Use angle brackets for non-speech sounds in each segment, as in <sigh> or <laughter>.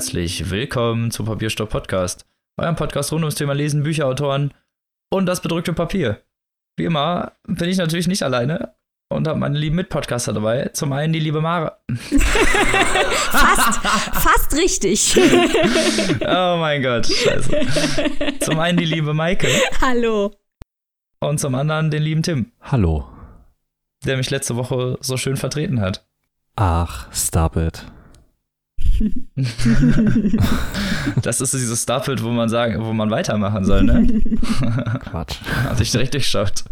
herzlich willkommen zum Papierstopp Podcast, eurem Podcast rund ums Thema Lesen, Bücherautoren und das bedrückte Papier. Wie immer bin ich natürlich nicht alleine und habe meine lieben Mitpodcaster dabei. Zum einen die liebe Mara. fast, fast richtig. <laughs> oh mein Gott, scheiße. Zum einen die liebe Maike. Hallo. Und zum anderen den lieben Tim. Hallo. Der mich letzte Woche so schön vertreten hat. Ach, stop it. <laughs> das ist dieses Stop-It, wo man sagen, wo man weitermachen soll, ne? <laughs> Quatsch. Hat sich richtig geschaut.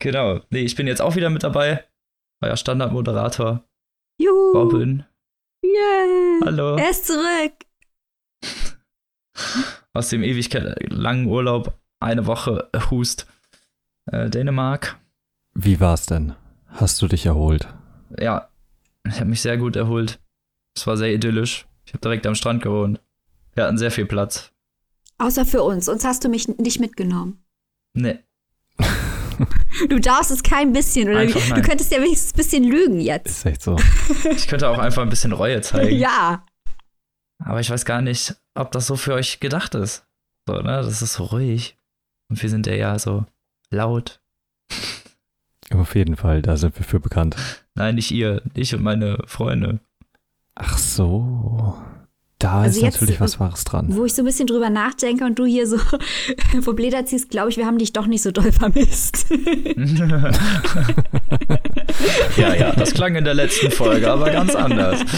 Genau. Nee, ich bin jetzt auch wieder mit dabei. Euer Standardmoderator. Juhu. Robin. Yay. Hallo. Er ist zurück. Aus dem ewig langen Urlaub eine Woche Hust. Äh, Dänemark. Wie war's denn? Hast du dich erholt? Ja, ich habe mich sehr gut erholt. Es war sehr idyllisch. Ich habe direkt am Strand gewohnt. Wir hatten sehr viel Platz. Außer für uns. Uns hast du mich nicht mitgenommen. Nee. <laughs> Du darfst es kein bisschen, oder? Du könntest ja wenigstens ein bisschen lügen jetzt. Ist echt so. <laughs> Ich könnte auch einfach ein bisschen Reue zeigen. ja. Aber ich weiß gar nicht, ob das so für euch gedacht ist. So, ne? Das ist so ruhig. Und wir sind ja ja so laut. Auf jeden Fall, da sind wir für bekannt. Nein, nicht ihr. Ich und meine Freunde. Ach so. Da Also ist jetzt, natürlich was Wahres dran. Wo ich so ein bisschen drüber nachdenke und du hier so <laughs> vom Leder ziehst, glaube ich, wir haben dich doch nicht so doll vermisst. <laughs> ja, ja, das klang in der letzten Folge, aber ganz anders. <laughs>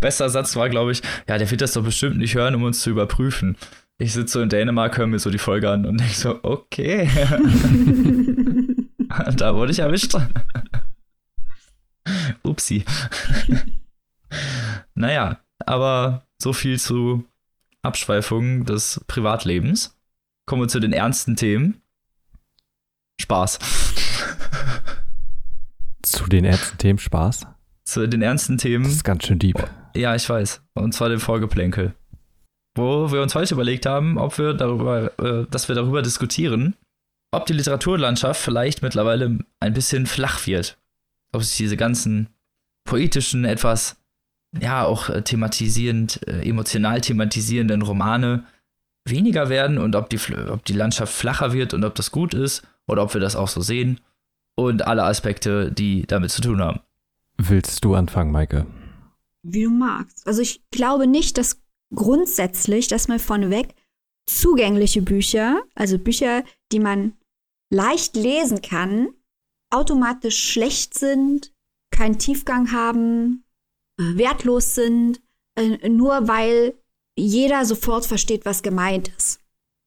Bester Satz war, glaube ich, ja, der wird das doch bestimmt nicht hören, um uns zu überprüfen. Ich sitze so in Dänemark, höre mir so die Folge an und denke so, okay. <laughs> da wurde ich erwischt. Upsi. naja, aber so viel zu Abschweifungen des Privatlebens. Kommen wir zu den ernsten Themen. Spaß. Zu den ernsten Themen Spaß? Zu den ernsten Themen. Das ist ganz schön deep. Ja, ich weiß. Und zwar dem Vorgeplänkel. Wo wir uns heute überlegt haben, ob wir darüber, äh, dass wir darüber diskutieren, ob die Literaturlandschaft vielleicht mittlerweile ein bisschen flach wird. Ob sich diese ganzen poetischen, etwas, ja, auch äh, thematisierend, äh, emotional thematisierenden Romane weniger werden und ob die, ob die Landschaft flacher wird und ob das gut ist oder ob wir das auch so sehen und alle Aspekte, die damit zu tun haben. Willst du anfangen, Maike? Wie du magst. Also ich glaube nicht, dass grundsätzlich, dass man vorneweg zugängliche Bücher, also Bücher, die man leicht lesen kann, automatisch schlecht sind, keinen Tiefgang haben, äh, wertlos sind, äh, nur weil jeder sofort versteht, was gemeint ist.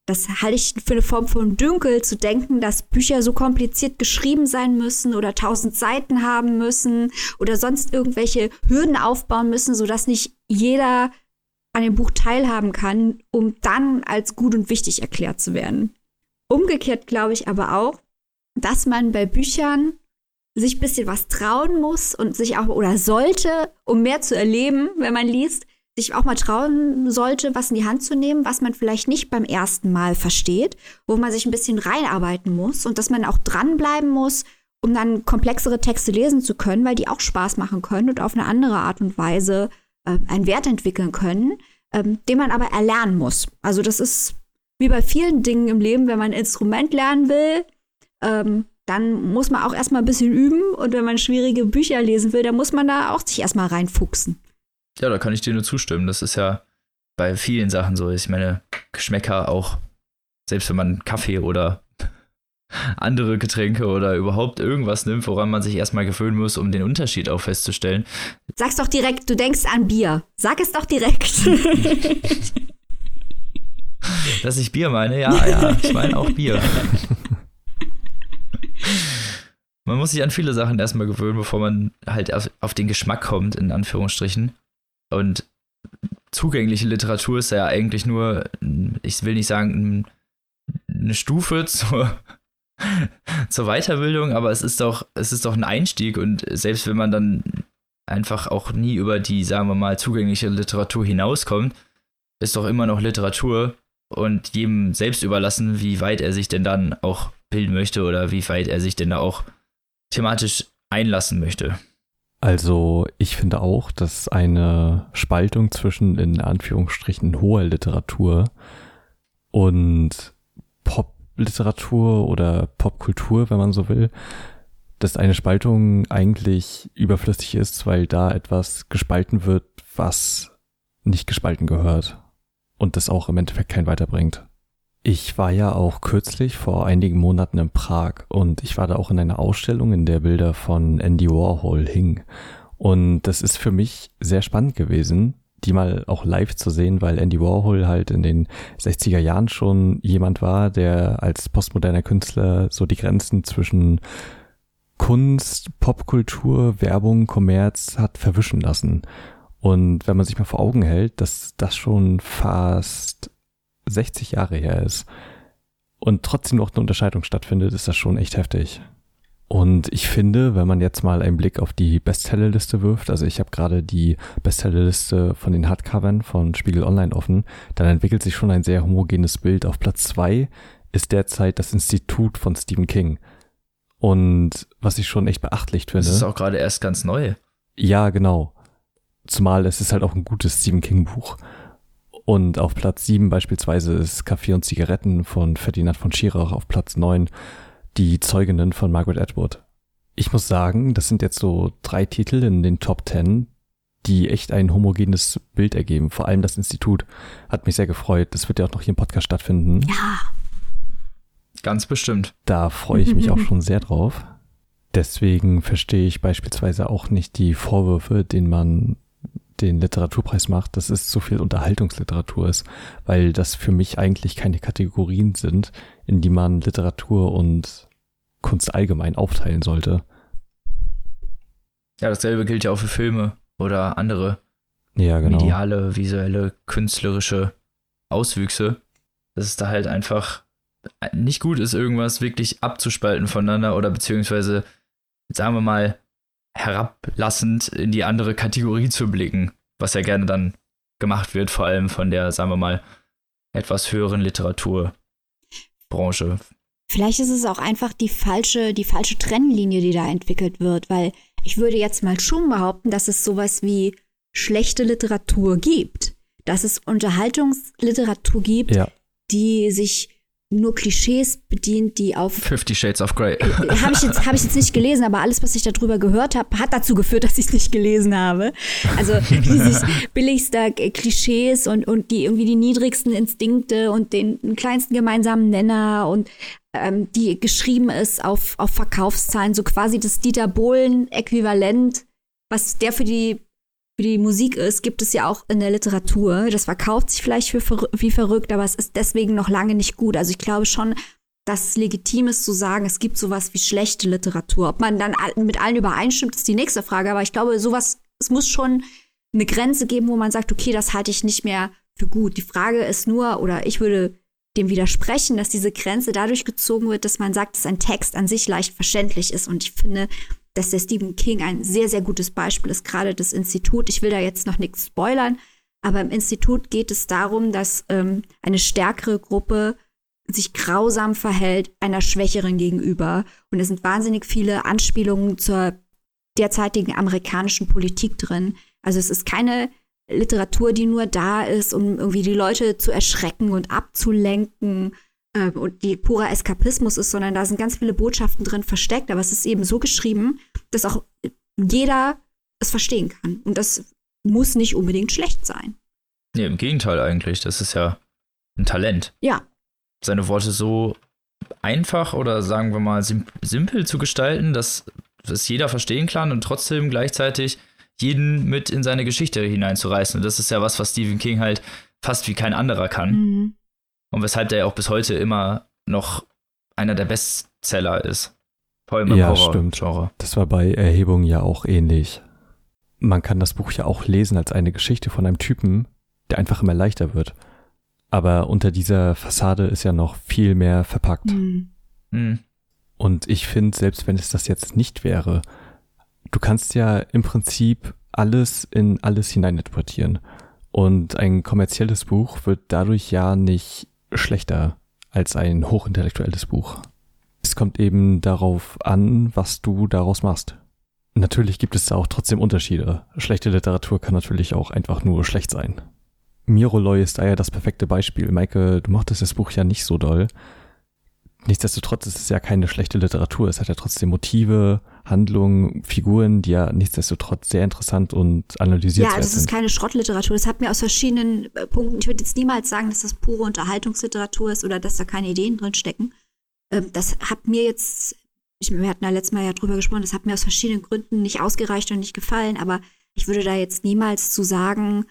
Das halte ich für eine Form von Dünkel, zu denken, dass Bücher so kompliziert geschrieben sein müssen oder tausend Seiten haben müssen oder sonst irgendwelche Hürden aufbauen müssen, sodass nicht jeder an dem Buch teilhaben kann, um dann als gut und wichtig erklärt zu werden. Umgekehrt glaube ich aber auch, dass man bei Büchern sich ein bisschen was trauen muss und sich auch oder sollte, um mehr zu erleben, wenn man liest, sich auch mal trauen sollte, was in die Hand zu nehmen, was man vielleicht nicht beim ersten Mal versteht, wo man sich ein bisschen reinarbeiten muss und dass man auch dranbleiben muss, um dann komplexere Texte lesen zu können, weil die auch Spaß machen können und auf eine andere Art und Weise äh, einen Wert entwickeln können, ähm, den man aber erlernen muss. Also das ist wie bei vielen Dingen im Leben, wenn man ein Instrument lernen will, ähm, dann muss man auch erstmal ein bisschen üben und wenn man schwierige Bücher lesen will, dann muss man da auch sich erstmal reinfuchsen. Ja, da kann ich dir nur zustimmen. Das ist ja bei vielen Sachen so. Ich meine, Geschmäcker auch, selbst wenn man Kaffee oder andere Getränke oder überhaupt irgendwas nimmt, woran man sich erstmal gewöhnen muss, um den Unterschied auch festzustellen. Sag's doch direkt, du denkst an Bier. Sag es doch direkt. <laughs> Dass ich Bier meine, ja, ja, ich meine auch Bier. <laughs> Man muss sich an viele Sachen erstmal gewöhnen, bevor man halt auf, auf den Geschmack kommt, in Anführungsstrichen. Und zugängliche Literatur ist ja eigentlich nur, ich will nicht sagen, eine Stufe zur, <laughs> zur Weiterbildung, aber es ist doch, es ist doch ein Einstieg und selbst wenn man dann einfach auch nie über die, sagen wir mal, zugängliche Literatur hinauskommt, ist doch immer noch Literatur und jedem selbst überlassen, wie weit er sich denn dann auch bilden möchte oder wie weit er sich denn da auch thematisch einlassen möchte. Also ich finde auch, dass eine Spaltung zwischen in Anführungsstrichen hoher Literatur und Popliteratur oder Popkultur, wenn man so will, dass eine Spaltung eigentlich überflüssig ist, weil da etwas gespalten wird, was nicht gespalten gehört und das auch im Endeffekt kein weiterbringt. Ich war ja auch kürzlich vor einigen Monaten in Prag und ich war da auch in einer Ausstellung, in der Bilder von Andy Warhol hingen. Und das ist für mich sehr spannend gewesen, die mal auch live zu sehen, weil Andy Warhol halt in den 60er Jahren schon jemand war, der als postmoderner Künstler so die Grenzen zwischen Kunst, Popkultur, Werbung, Kommerz hat verwischen lassen. Und wenn man sich mal vor Augen hält, dass das schon fast 60 Jahre her ist und trotzdem noch eine Unterscheidung stattfindet, ist das schon echt heftig. Und ich finde, wenn man jetzt mal einen Blick auf die Bestsellerliste wirft, also ich habe gerade die Bestsellerliste von den Hardcovern von Spiegel Online offen, dann entwickelt sich schon ein sehr homogenes Bild. Auf Platz zwei ist derzeit das Institut von Stephen King. Und was ich schon echt beachtlich finde. Das ist auch gerade erst ganz neu. Ja, genau. Zumal es ist halt auch ein gutes Stephen King Buch. Und auf Platz 7 beispielsweise ist Kaffee und Zigaretten von Ferdinand von Schirach, auf Platz 9 die Zeuginnen von Margaret Atwood. Ich muss sagen, das sind jetzt so drei Titel in den Top 10, die echt ein homogenes Bild ergeben. Vor allem das Institut hat mich sehr gefreut. Das wird ja auch noch hier im Podcast stattfinden. Ja. Ganz bestimmt. Da freue ich mich auch schon sehr drauf. Deswegen verstehe ich beispielsweise auch nicht die Vorwürfe, den man den Literaturpreis macht, dass es so viel Unterhaltungsliteratur ist, weil das für mich eigentlich keine Kategorien sind, in die man Literatur und Kunst allgemein aufteilen sollte. Ja, dasselbe gilt ja auch für Filme oder andere ja, genau. mediale, visuelle, künstlerische Auswüchse. Dass es da halt einfach nicht gut ist, irgendwas wirklich abzuspalten voneinander oder beziehungsweise, sagen wir mal, herablassend in die andere Kategorie zu blicken, was ja gerne dann gemacht wird, vor allem von der, sagen wir mal, etwas höheren Literaturbranche. Vielleicht ist es auch einfach die falsche, die falsche Trennlinie, die da entwickelt wird, weil ich würde jetzt mal schon behaupten, dass es sowas wie schlechte Literatur gibt, dass es Unterhaltungsliteratur gibt, ja. die sich nur Klischees bedient, die auf Fifty Shades of Grey. Äh, habe ich jetzt habe ich jetzt nicht gelesen, aber alles, was ich darüber gehört habe, hat dazu geführt, dass ich es nicht gelesen habe. Also <laughs> dieses billigster Klischees und und die irgendwie die niedrigsten Instinkte und den kleinsten gemeinsamen Nenner und ähm, die geschrieben ist auf auf Verkaufszahlen, so quasi das Dieter Bohlen Äquivalent, was der für die für die Musik ist, gibt es ja auch in der Literatur. Das verkauft sich vielleicht für, wie verrückt, aber es ist deswegen noch lange nicht gut. Also ich glaube schon, dass es legitim ist zu sagen, es gibt sowas wie schlechte Literatur. Ob man dann mit allen übereinstimmt, ist die nächste Frage. Aber ich glaube, sowas, es muss schon eine Grenze geben, wo man sagt, okay, das halte ich nicht mehr für gut. Die Frage ist nur, oder ich würde dem widersprechen, dass diese Grenze dadurch gezogen wird, dass man sagt, dass ein Text an sich leicht verständlich ist. Und ich finde, dass der Stephen King ein sehr, sehr gutes Beispiel ist, gerade das Institut. Ich will da jetzt noch nichts spoilern, aber im Institut geht es darum, dass ähm, eine stärkere Gruppe sich grausam verhält einer Schwächeren gegenüber. Und es sind wahnsinnig viele Anspielungen zur derzeitigen amerikanischen Politik drin. Also es ist keine Literatur, die nur da ist, um irgendwie die Leute zu erschrecken und abzulenken äh, und die purer Eskapismus ist, sondern da sind ganz viele Botschaften drin versteckt. Aber es ist eben so geschrieben, dass auch jeder es verstehen kann. Und das muss nicht unbedingt schlecht sein. Nee, im Gegenteil eigentlich. Das ist ja ein Talent. Ja. Seine Worte so einfach oder sagen wir mal simpel zu gestalten, dass es jeder verstehen kann und trotzdem gleichzeitig jeden mit in seine Geschichte hineinzureißen. Und das ist ja was, was Stephen King halt fast wie kein anderer kann. Mhm und weshalb der ja auch bis heute immer noch einer der Bestseller ist. Vor allem im ja, Horror stimmt. Genre. Das war bei Erhebungen ja auch ähnlich. Man kann das Buch ja auch lesen als eine Geschichte von einem Typen, der einfach immer leichter wird. Aber unter dieser Fassade ist ja noch viel mehr verpackt. Mhm. Mhm. Und ich finde, selbst wenn es das jetzt nicht wäre, du kannst ja im Prinzip alles in alles hineininterpretieren. Und ein kommerzielles Buch wird dadurch ja nicht schlechter als ein hochintellektuelles Buch. Es kommt eben darauf an, was du daraus machst. natürlich gibt es da auch trotzdem Unterschiede. Schlechte Literatur kann natürlich auch einfach nur schlecht sein. Miroloy ist da ja das perfekte Beispiel. Maike, du mochtest das Buch ja nicht so doll. Nichtsdestotrotz ist es ja keine schlechte Literatur. Es hat ja trotzdem Motive, Handlungen, Figuren, die ja nichtsdestotrotz sehr interessant und analysiert Ja, sind. das ist keine Schrottliteratur. Das hat mir aus verschiedenen äh, Punkten, ich würde jetzt niemals sagen, dass das pure Unterhaltungsliteratur ist oder dass da keine Ideen drin stecken. Ähm, das hat mir jetzt, ich, wir hatten ja letztes Mal ja drüber gesprochen, das hat mir aus verschiedenen Gründen nicht ausgereicht und nicht gefallen, aber ich würde da jetzt niemals zu sagen,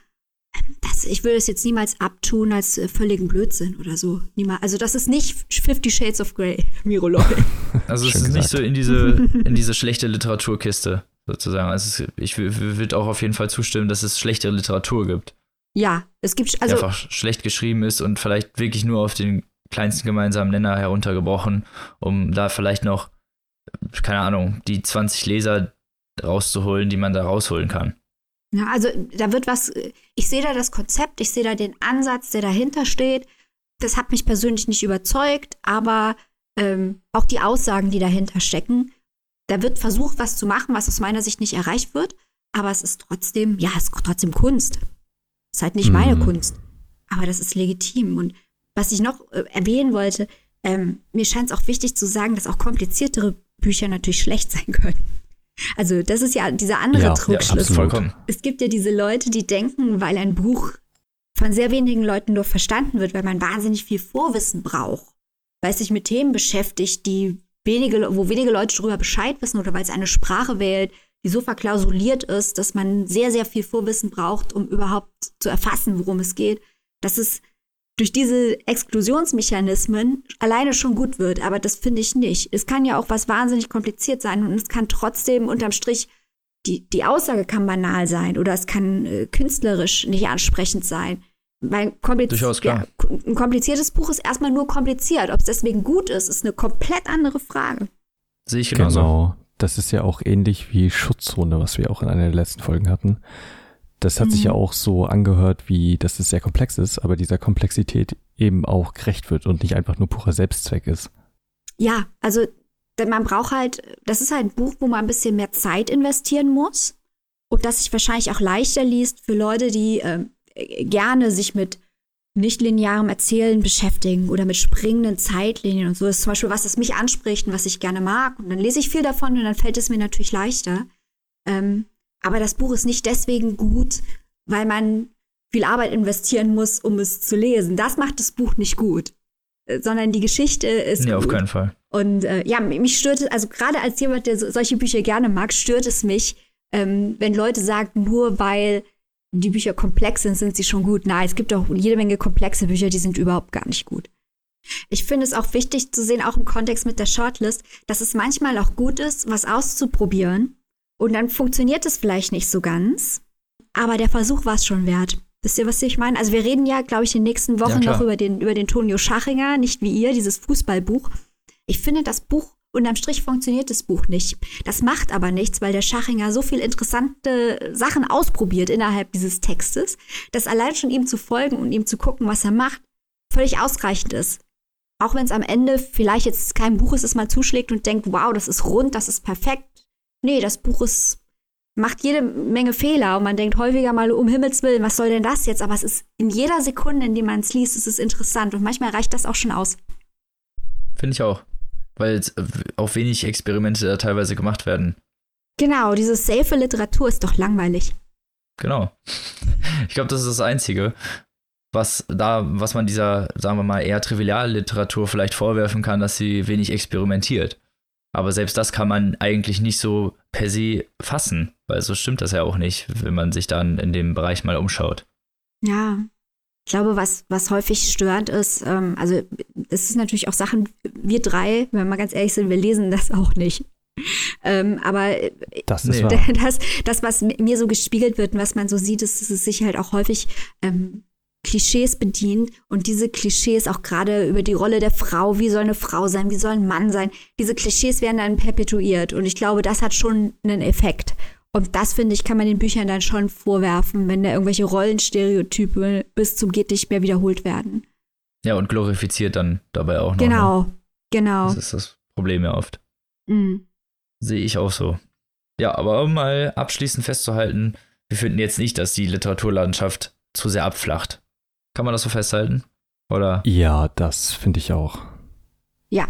das, ich würde es jetzt niemals abtun als äh, völligen Blödsinn oder so. Niemals. Also das ist nicht Fifty Shades of Grey, <laughs> Miro Loy. Also es ist nicht gesagt. so in diese, <laughs> in diese schlechte Literaturkiste, sozusagen. Also es, ich würde auch auf jeden Fall zustimmen, dass es schlechte Literatur gibt, ja, es gibt, die also einfach schlecht geschrieben ist und vielleicht wirklich nur auf den kleinsten gemeinsamen Nenner heruntergebrochen, um da vielleicht noch, keine Ahnung, die 20 Leser rauszuholen, die man da rausholen kann. Ja, also da wird was, ich sehe da das Konzept, ich sehe da den Ansatz, der dahinter steht. Das hat mich persönlich nicht überzeugt, aber ähm, auch die Aussagen, die dahinter stecken, da wird versucht, was zu machen, was aus meiner Sicht nicht erreicht wird, aber es ist trotzdem, ja, es ist trotzdem Kunst. Es ist halt nicht meine Mhm. Kunst, aber das ist legitim. Und was ich noch äh, erwähnen wollte, ähm, mir scheint es auch wichtig zu sagen, dass auch kompliziertere Bücher natürlich <laughs> schlecht sein können. Also das ist ja dieser andere Ja, ja, Trugschluss. vollkommen. es gibt ja diese Leute, die denken, weil ein Buch von sehr wenigen Leuten nur verstanden wird, weil man wahnsinnig viel Vorwissen braucht, weil es sich mit Themen beschäftigt, die wenige, wo wenige Leute darüber Bescheid wissen oder weil es eine Sprache wählt, die so verklausuliert ist, dass man sehr, sehr viel Vorwissen braucht, um überhaupt zu erfassen, worum es geht, dass es durch diese Exklusionsmechanismen alleine schon gut wird. Aber das finde ich nicht. Es kann ja auch was wahnsinnig kompliziert sein und es kann trotzdem unterm Strich die, die Aussage kann banal sein oder es kann äh, künstlerisch nicht ansprechend sein. Weil kompliz Durchaus, klar. Ja, ein kompliziertes Buch ist erstmal nur kompliziert. Ob es deswegen gut ist, ist eine komplett andere Frage. Sehe ich genauso. Genau. Das ist ja auch ähnlich wie Schutzzone, was wir auch in einer der letzten Folgen hatten. Das hat sich Mhm. ja auch so angehört, wie dass es sehr komplex ist, aber dieser Komplexität eben auch gerecht wird und nicht einfach nur purer Selbstzweck ist. Ja, also man braucht halt, das ist halt ein Buch, wo man ein bisschen mehr Zeit investieren muss und das sich wahrscheinlich auch leichter liest für Leute, die äh, gerne sich mit nicht-linearem Erzählen beschäftigen oder mit springenden Zeitlinien und so. Das ist zum Beispiel was, das mich anspricht und was ich gerne mag. Und dann lese ich viel davon und dann fällt es mir natürlich leichter. Ähm, aber das Buch ist nicht deswegen gut, weil man viel Arbeit investieren muss, um es zu lesen. Das macht das Buch nicht gut. Äh, Sondern die Geschichte ist Nee, auf gut. keinen Fall. Und äh, ja, mich stört es, also gerade als jemand, der so, solche Bücher gerne mag, stört es mich, ähm, wenn Leute sagen, nur weil die Bücher komplex sind, sind sie schon gut. Nein, es gibt auch jede Menge komplexe Bücher, die sind überhaupt gar nicht gut. Ich finde es auch wichtig zu sehen, auch im Kontext mit der Shortlist, dass es manchmal auch gut ist, was auszuprobieren. Und dann funktioniert es vielleicht nicht so ganz. Aber der Versuch war es schon wert. Wisst ihr, was ich meine? Also wir reden ja, glaube ich, in den nächsten Wochen klar. noch über den, über den Tonio Schachinger, nicht wie ihr, dieses Fußballbuch. Ich finde, das Buch, unterm Strich funktioniert das Buch nicht. Das macht aber nichts, weil der Schachinger so viel interessante Sachen ausprobiert innerhalb dieses Textes, dass allein schon ihm zu folgen und ihm zu gucken, was er macht, völlig ausreichend ist. Auch wenn es am Ende vielleicht jetzt kein Buch ist, das man zuschlägt und denkt, wow, das ist rund, das ist perfekt. Nee, das Buch ist, macht jede Menge Fehler und man denkt häufiger mal, um Himmels Willen, was soll denn das jetzt? Aber es ist in jeder Sekunde, in der man es liest, ist es interessant und manchmal reicht das auch schon aus. Finde ich auch. Weil äh, auch wenig Experimente da teilweise gemacht werden. Genau, diese safe Literatur ist doch langweilig. Genau. <laughs> Ich glaube, das ist das Einzige, was da, was man dieser, sagen wir mal, eher Trivialliteratur vielleicht vorwerfen kann, dass sie wenig experimentiert. Aber selbst das kann man eigentlich nicht so per se fassen, weil so stimmt das ja auch nicht, wenn man sich dann in dem Bereich mal umschaut. Ja. Ich glaube, was, was häufig störend ist, ähm, also es ist natürlich auch Sachen, wir drei, wenn wir mal ganz ehrlich sind, wir lesen das auch nicht. Ähm, aber Das wahr. <laughs> das, das, was mir so gespiegelt wird und was man so sieht, ist, dass es sich halt auch häufig ähm, Klischees bedient und diese Klischees auch gerade über die Rolle der Frau, wie soll eine Frau sein, wie soll ein Mann sein, diese Klischees werden dann perpetuiert und ich glaube, das hat schon einen Effekt. Und das, finde ich, kann man den Büchern dann schon vorwerfen, wenn da irgendwelche Rollenstereotype bis zum geht nicht mehr wiederholt werden. Ja, und glorifiziert dann dabei auch noch. Ne? Genau, genau. Das ist das Problem ja oft. Mhm. Sehe ich auch so. Ja, aber um mal abschließend festzuhalten, wir finden jetzt nicht, dass die Literaturlandschaft zu sehr abflacht. Kann man das so festhalten? Oder? Ja, das finde ich auch. Ja.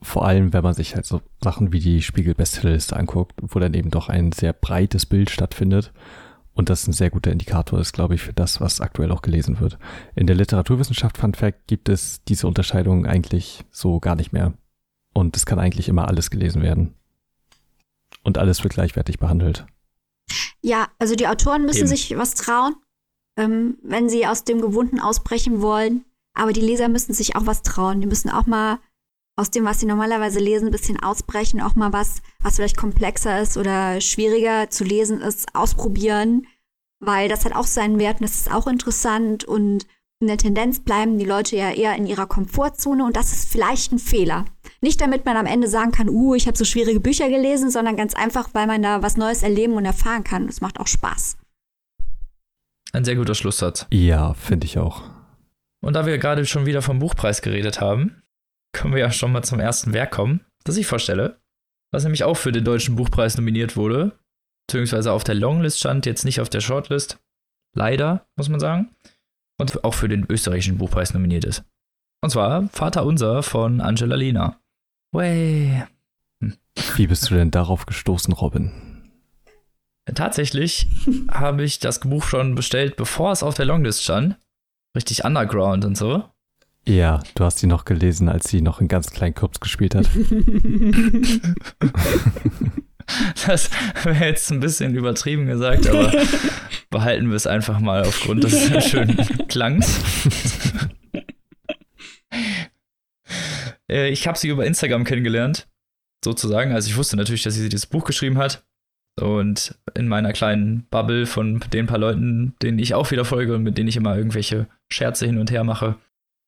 Vor allem, wenn man sich halt so Sachen wie die Spiegel-Bestsellerliste anguckt, wo dann eben doch ein sehr breites Bild stattfindet. Und das ein sehr guter Indikator ist, glaube ich, für das, was aktuell auch gelesen wird. In der Literaturwissenschaft, Fun Fact, gibt es diese Unterscheidung eigentlich so gar nicht mehr. Und es kann eigentlich immer alles gelesen werden. Und alles wird gleichwertig behandelt. Ja, also die Autoren müssen Eben. sich was trauen, ähm, wenn sie aus dem Gewohnten ausbrechen wollen. Aber die Leser müssen sich auch was trauen. Die müssen auch mal aus dem, was sie normalerweise lesen, ein bisschen ausbrechen, auch mal was, was vielleicht komplexer ist oder schwieriger zu lesen ist, ausprobieren, weil das hat auch seinen Wert und das ist auch interessant und in der Tendenz bleiben die Leute ja eher in ihrer Komfortzone und das ist vielleicht ein Fehler. Nicht damit man am Ende sagen kann, uh, ich habe so schwierige Bücher gelesen, sondern ganz einfach, weil man da was Neues erleben und erfahren kann. Das macht auch Spaß. Ein sehr guter Schlusssatz. Ja, finde ich auch. Und da wir gerade schon wieder vom Buchpreis geredet haben, können wir ja schon mal zum ersten Werk kommen, das ich vorstelle. Was nämlich auch für den Deutschen Buchpreis nominiert wurde, beziehungsweise auf der Longlist stand, jetzt nicht auf der Shortlist. Leider, muss man sagen. Und auch für den österreichischen Buchpreis nominiert ist. Und zwar Vater Unser von Angela Lena. Way. Wie bist du denn darauf gestoßen, Robin? Tatsächlich <laughs> habe ich das Buch schon bestellt, bevor es auf der Longlist stand. Richtig underground und so. Ja, du hast sie noch gelesen, als sie noch in ganz kleinen Clubs gespielt hat. <laughs> Das wäre jetzt ein bisschen übertrieben gesagt, aber <laughs> behalten wir es einfach mal aufgrund des schönen Klangs. Äh, ich habe sie über Instagram kennengelernt, sozusagen. Also ich wusste natürlich, dass sie dieses Buch geschrieben hat. Und in meiner kleinen Bubble von den paar Leuten, denen ich auch wieder folge und mit denen ich immer irgendwelche Scherze hin und her mache,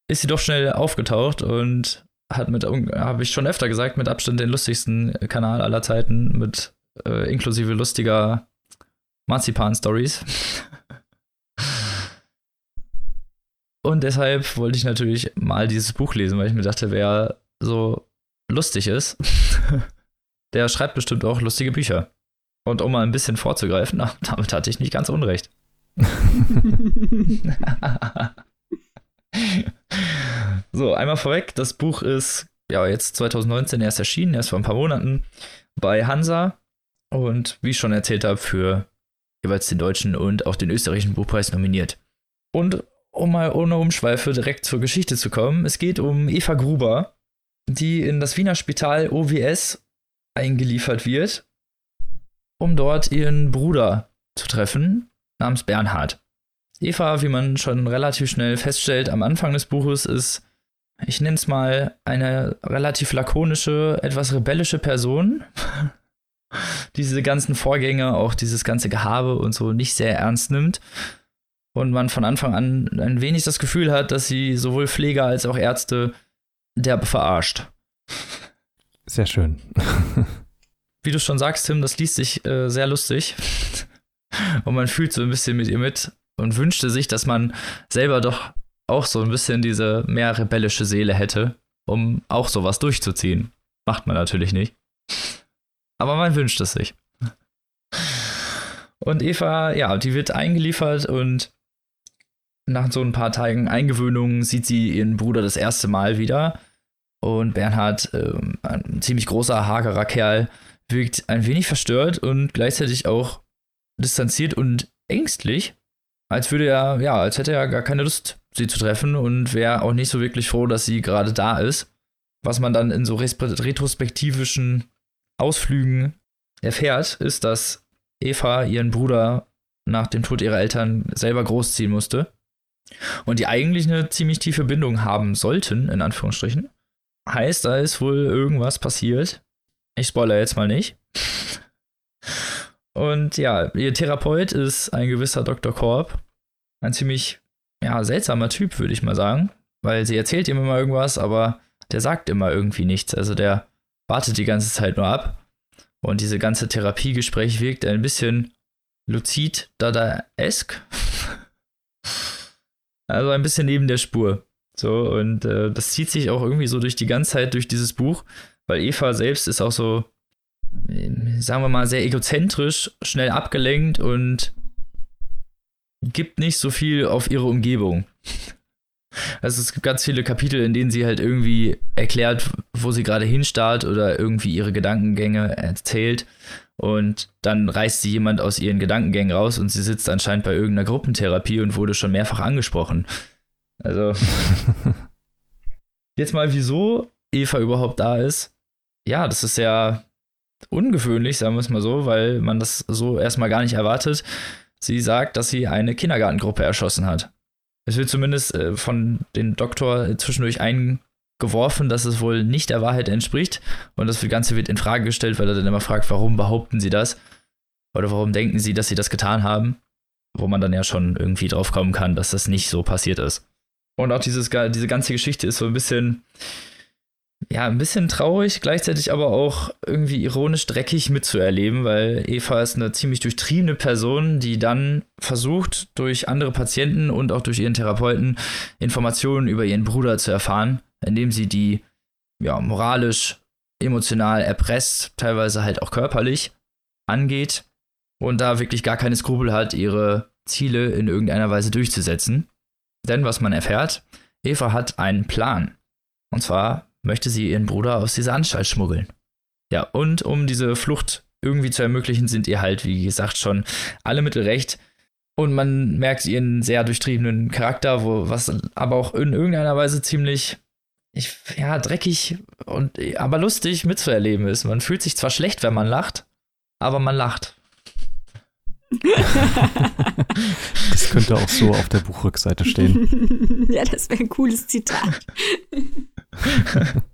ist sie doch schnell aufgetaucht und hat mit, habe ich schon öfter gesagt, mit Abstand den lustigsten Kanal aller Zeiten, mit äh, inklusive lustiger Marzipan-Stories. <laughs> Und deshalb wollte ich natürlich mal dieses Buch lesen, weil ich mir dachte, wer so lustig ist, <laughs> der schreibt bestimmt auch lustige Bücher. Und um mal ein bisschen vorzugreifen, <laughs> damit hatte ich nicht ganz unrecht. <laughs> so, einmal vorweg, das Buch ist ja jetzt 2019 erst erschienen, erst vor ein paar Monaten bei Hansa und wie ich schon erzählt habe, für jeweils den deutschen und auch den österreichischen Buchpreis nominiert. Und um mal ohne Umschweife direkt zur Geschichte zu kommen, es geht um Eva Gruber, die in das Wiener Spital OWS eingeliefert wird, um dort ihren Bruder zu treffen, namens Bernhard. Eva, wie man schon relativ schnell feststellt, am Anfang des Buches ist, ich nenne es mal, eine relativ lakonische, etwas rebellische Person. <laughs> Diese ganzen Vorgänge, auch dieses ganze Gehabe und so nicht sehr ernst nimmt. Und man von Anfang an ein wenig das Gefühl hat, dass sie sowohl Pfleger als auch Ärzte derbe verarscht. Sehr schön. <laughs> Wie du schon sagst, Tim, das liest sich äh, sehr lustig. <laughs> Und man fühlt so ein bisschen mit ihr mit und wünschte sich, dass man selber doch auch so ein bisschen diese mehr rebellische Seele hätte, um auch sowas durchzuziehen. Macht man natürlich nicht. Aber man wünscht es sich. Und Eva, ja, die wird eingeliefert und nach so ein paar Tagen Eingewöhnung sieht sie ihren Bruder das erste Mal wieder. Und Bernhard, ähm, ein ziemlich großer, hagerer Kerl, wirkt ein wenig verstört und gleichzeitig auch distanziert und ängstlich. Als würde er, ja, als hätte er gar keine Lust, sie zu treffen und wäre auch nicht so wirklich froh, dass sie gerade da ist. Was man dann in so retrospektivischen Ausflügen erfährt, ist, dass Eva ihren Bruder nach dem Tod ihrer Eltern selber großziehen musste. Und die eigentlich eine ziemlich tiefe Bindung haben sollten, in Anführungsstrichen. Heißt, da ist wohl irgendwas passiert. Ich spoilere jetzt mal nicht. Und ja, ihr Therapeut ist ein gewisser Dr. Korb. Ein ziemlich, ja, seltsamer Typ, würde ich mal sagen. Weil sie erzählt ihm immer irgendwas, aber der sagt immer irgendwie nichts. Also der wartet die ganze Zeit nur ab. Und diese ganze Therapiegespräch wirkt ein bisschen luzid dada-esk. <laughs> also ein bisschen neben der Spur. So, und äh, das zieht sich auch irgendwie so durch die ganze Zeit durch dieses Buch, weil Eva selbst ist auch so sagen wir mal, sehr egozentrisch, schnell abgelenkt und gibt nicht so viel auf ihre Umgebung. <laughs> Also es gibt ganz viele Kapitel, in denen sie halt irgendwie erklärt, wo sie gerade hinstarrt oder irgendwie ihre Gedankengänge erzählt. Und dann reißt sie jemand aus ihren Gedankengängen raus und sie sitzt anscheinend bei irgendeiner Gruppentherapie und wurde schon mehrfach angesprochen. Also <laughs> jetzt mal, wieso Eva überhaupt da ist. Ja, das ist ja ungewöhnlich, sagen wir es mal so, weil man das so erstmal gar nicht erwartet. Sie sagt, dass sie eine Kindergartengruppe erschossen hat. Es wird zumindest äh, von dem Doktor zwischendurch eingeworfen, dass es wohl nicht der Wahrheit entspricht. Und das Ganze wird in Frage gestellt, weil er dann immer fragt, warum behaupten sie das? Oder warum denken sie, dass sie das getan haben? Wo man dann ja schon irgendwie drauf kommen kann, dass das nicht so passiert ist. Und auch dieses, diese ganze Geschichte ist so ein bisschen, ja, ein bisschen traurig, gleichzeitig aber auch irgendwie ironisch dreckig mitzuerleben, weil Eva ist eine ziemlich durchtriebene Person, die dann versucht, durch andere Patienten und auch durch ihren Therapeuten Informationen über ihren Bruder zu erfahren, indem sie die ja, moralisch, emotional erpresst, teilweise halt auch körperlich angeht und da wirklich gar keine Skrupel hat, ihre Ziele in irgendeiner Weise durchzusetzen. Denn was man erfährt, Eva hat einen Plan. Und zwar möchte sie ihren Bruder aus dieser Anstalt schmuggeln. Ja, und um diese Flucht irgendwie zu ermöglichen, sind ihr halt, wie gesagt, schon alle Mittel recht. Und man merkt ihren sehr durchtriebenen Charakter, wo, was aber auch in irgendeiner Weise ziemlich, ich, ja, dreckig und aber lustig mitzuerleben ist. Man fühlt sich zwar schlecht, wenn man lacht, aber man lacht. <laughs> das könnte auch so auf der Buchrückseite stehen. <laughs> ja, das wäre ein cooles Zitat. <laughs>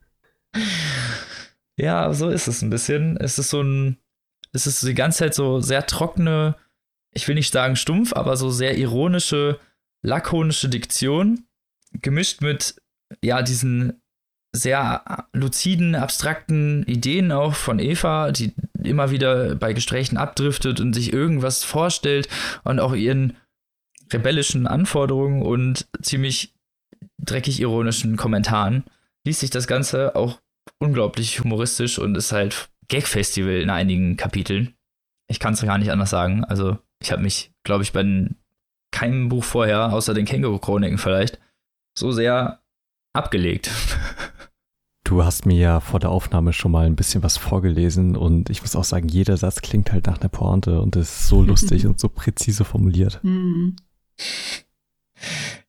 ja, so ist es ein bisschen. Es ist so ein, es ist die ganze Zeit so sehr trockene, ich will nicht sagen stumpf, aber so sehr ironische, lakonische Diktion, gemischt mit, ja, diesen sehr luziden, abstrakten Ideen auch von Eva, die immer wieder bei Gesprächen abdriftet und sich irgendwas vorstellt und auch ihren rebellischen Anforderungen und ziemlich dreckig ironischen Kommentaren liest sich das Ganze auch unglaublich humoristisch und ist halt Gag-Festival in einigen Kapiteln. Ich kann es gar nicht anders sagen. Also, ich habe mich, glaube ich, bei keinem Buch vorher, außer den Känguru-Chroniken vielleicht, so sehr abgelegt. <laughs> Du hast mir ja vor der Aufnahme schon mal ein bisschen was vorgelesen und ich muss auch sagen, jeder Satz klingt halt nach einer Pointe und ist so <laughs> lustig und so präzise formuliert. Mhm.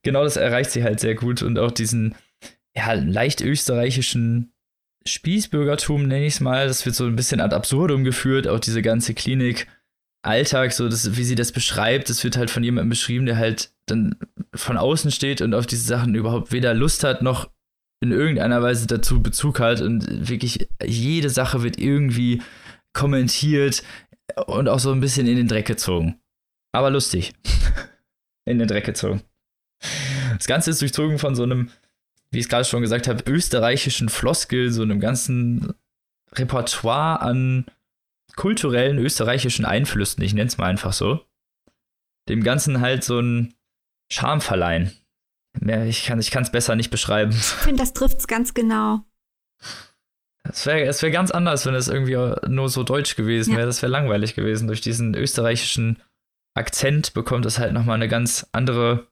Genau das erreicht sie halt sehr gut und auch diesen ja, leicht österreichischen Spießbürgertum, nenne ich es mal, das wird so ein bisschen ad absurdum geführt, auch diese ganze Klinik. Alltag, so das, wie sie das beschreibt, das wird halt von jemandem beschrieben, der halt dann von außen steht und auf diese Sachen überhaupt weder Lust hat noch in irgendeiner Weise dazu Bezug hat und wirklich jede Sache wird irgendwie kommentiert und auch so ein bisschen in den Dreck gezogen. Aber lustig. <laughs> in den Dreck gezogen. Das Ganze ist durchzogen von so einem, wie ich es gerade schon gesagt habe, österreichischen Floskel, so einem ganzen Repertoire an kulturellen österreichischen Einflüssen, ich nenne es mal einfach so. Dem Ganzen halt so ein Charme verleihen. Mehr, ich kann es besser nicht beschreiben. Ich finde, das trifft es ganz genau. Es wäre es wär ganz anders, wenn es irgendwie nur so deutsch gewesen wäre. Ja. Das wäre langweilig gewesen. Durch diesen österreichischen Akzent bekommt es halt nochmal eine ganz andere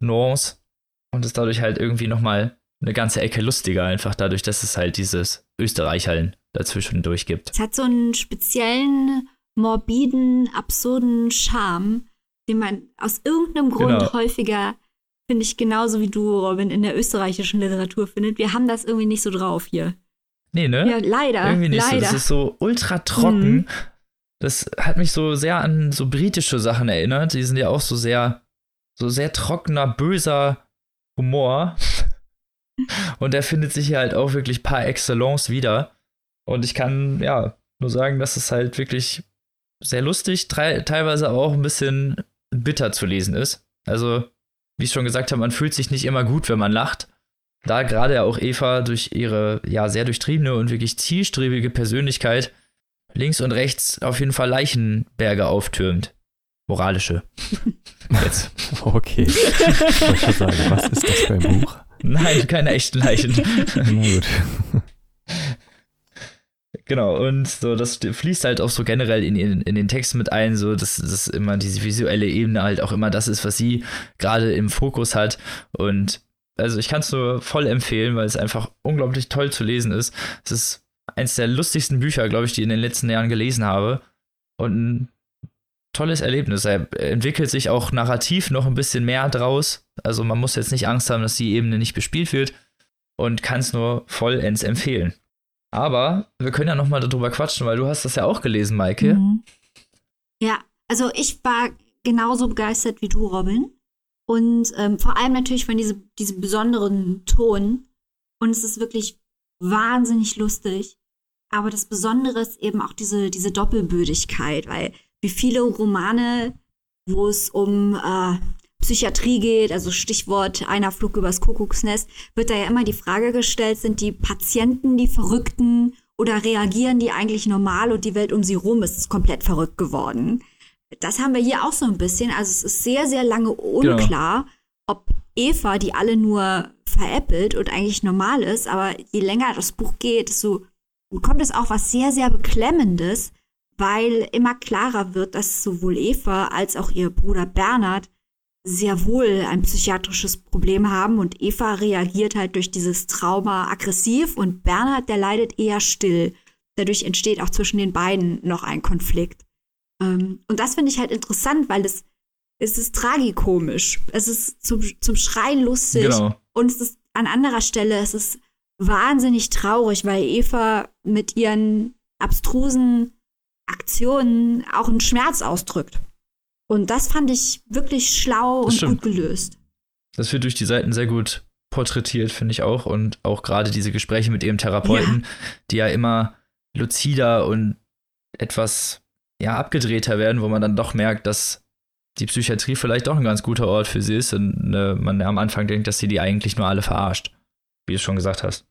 Nuance und ist dadurch halt irgendwie nochmal eine ganze Ecke lustiger, einfach dadurch, dass es halt dieses Österreicheln dazwischen durchgibt. Es hat so einen speziellen, morbiden, absurden Charme, den man aus irgendeinem Grund genau. häufiger finde ich genauso wie du, Robin, in der österreichischen Literatur findet. Wir haben das irgendwie nicht so drauf hier. Nee, ne? Ja, leider. Irgendwie nicht leider. so. Das ist so ultra trocken. Mhm. Das hat mich so sehr an so britische Sachen erinnert. Die sind ja auch so sehr, so sehr trockener, böser Humor. <laughs> Und der findet sich hier halt auch wirklich par excellence wieder. Und ich kann, ja, nur sagen, dass es halt wirklich sehr lustig, teilweise auch ein bisschen bitter zu lesen ist. Also, wie ich schon gesagt habe, man fühlt sich nicht immer gut, wenn man lacht. Da gerade auch Eva durch ihre ja sehr durchtriebene und wirklich zielstrebige Persönlichkeit links und rechts auf jeden Fall Leichenberge auftürmt. Moralische. <laughs> Jetzt. Okay. Ich wollte sagen, was ist das für ein Buch? Nein, keine echten Leichen. Na gut. Genau, und so, das fließt halt auch so generell in, in, in den Text mit ein, so dass das immer diese visuelle Ebene halt auch immer das ist, was sie gerade im Fokus hat. Und also ich kann es nur voll empfehlen, weil es einfach unglaublich toll zu lesen ist. Es ist eins der lustigsten Bücher, glaube ich, die ich in den letzten Jahren gelesen habe. Und ein tolles Erlebnis. Er entwickelt sich auch narrativ noch ein bisschen mehr draus. Also man muss jetzt nicht Angst haben, dass die Ebene nicht bespielt wird und kann es nur vollends empfehlen. Aber wir können ja noch mal darüber quatschen, weil du hast das ja auch gelesen, Maike. Mhm. Ja, also ich war genauso begeistert wie du, Robin. Und ähm, vor allem natürlich von diese, diesem besonderen Ton. Und es ist wirklich wahnsinnig lustig. Aber das Besondere ist eben auch diese, diese Doppelbödigkeit, weil wie viele Romane, wo es um äh, Psychiatrie geht, also Stichwort einer Flug übers Kuckucksnest, wird da ja immer die Frage gestellt, sind die Patienten die Verrückten oder reagieren die eigentlich normal und die Welt um sie rum ist komplett verrückt geworden? Das haben wir hier auch so ein bisschen. Also es ist sehr, sehr lange unklar, genau. ob Eva, die alle nur veräppelt und eigentlich normal ist, aber je länger das Buch geht, so kommt es auch was sehr, sehr Beklemmendes, weil immer klarer wird, dass sowohl Eva als auch ihr Bruder Bernhard sehr wohl ein psychiatrisches Problem haben und Eva reagiert halt durch dieses Trauma aggressiv und Bernhard, der leidet eher still. Dadurch entsteht auch zwischen den beiden noch ein Konflikt. Ähm, und das finde ich halt interessant, weil es, es ist tragikomisch. Es ist zum, zum Schreien lustig. Genau. Und es ist an anderer Stelle, es ist wahnsinnig traurig, weil Eva mit ihren abstrusen Aktionen auch einen Schmerz ausdrückt. Und das fand ich wirklich schlau das und stimmt. gut gelöst. Das wird durch die Seiten sehr gut porträtiert, finde ich auch. Und auch gerade diese Gespräche mit ihrem Therapeuten, ja. die ja immer luzider und etwas ja, abgedrehter werden, wo man dann doch merkt, dass die Psychiatrie vielleicht doch ein ganz guter Ort für sie ist und äh, man am Anfang denkt, dass sie die eigentlich nur alle verarscht, wie du schon gesagt hast.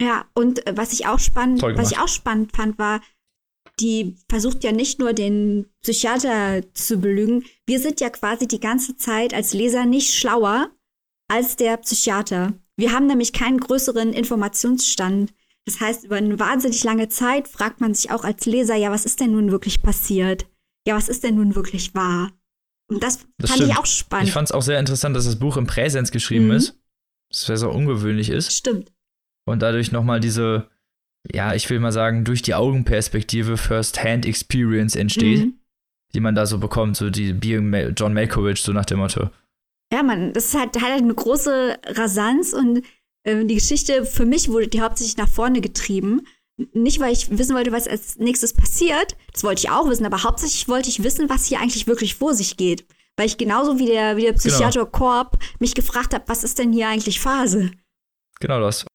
Ja, und äh, was ich auch spannend, was ich auch spannend fand, war, die versucht ja nicht nur den Psychiater zu belügen. Wir sind ja quasi die ganze Zeit als Leser nicht schlauer als der Psychiater. Wir haben nämlich keinen größeren Informationsstand. Das heißt, über eine wahnsinnig lange Zeit fragt man sich auch als Leser, ja, was ist denn nun wirklich passiert? Ja, was ist denn nun wirklich wahr? Und das, das fand stimmt. ich auch spannend. Ich fand es auch sehr interessant, dass das Buch im Präsens geschrieben mhm. ist. Das sehr, sehr ungewöhnlich ist. Stimmt. Und dadurch nochmal diese, ja, ich will mal sagen, durch die Augenperspektive First-Hand-Experience entsteht, mhm. die man da so bekommt, so die Being John Malkovich, so nach dem Motto. Ja, man, das hat, hat halt eine große Rasanz und äh, die Geschichte für mich wurde die hauptsächlich nach vorne getrieben. Nicht, weil ich wissen wollte, was als nächstes passiert, das wollte ich auch wissen, aber hauptsächlich wollte ich wissen, was hier eigentlich wirklich vor sich geht. Weil ich genauso wie der, wie der. Psychiater genau. Korb mich gefragt habe, was ist denn hier eigentlich Phase? Genau das.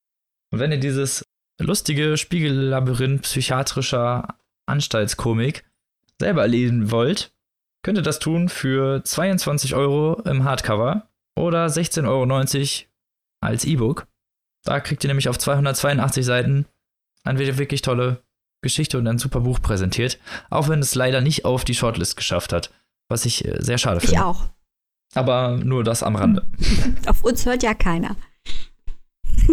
Und wenn ihr dieses lustige Spiegellabyrinth psychiatrischer Anstaltskomik selber erleben wollt, könnt ihr das tun für 22 Euro im Hardcover oder 16,90 Euro als E-Book. Da kriegt ihr nämlich auf 282 Seiten eine wirklich tolle Geschichte und ein super Buch präsentiert, auch wenn es leider nicht auf die Shortlist geschafft hat, was ich äh, sehr schade finde. Ich auch. Aber nur das am Rande. <laughs> auf uns hört ja keiner.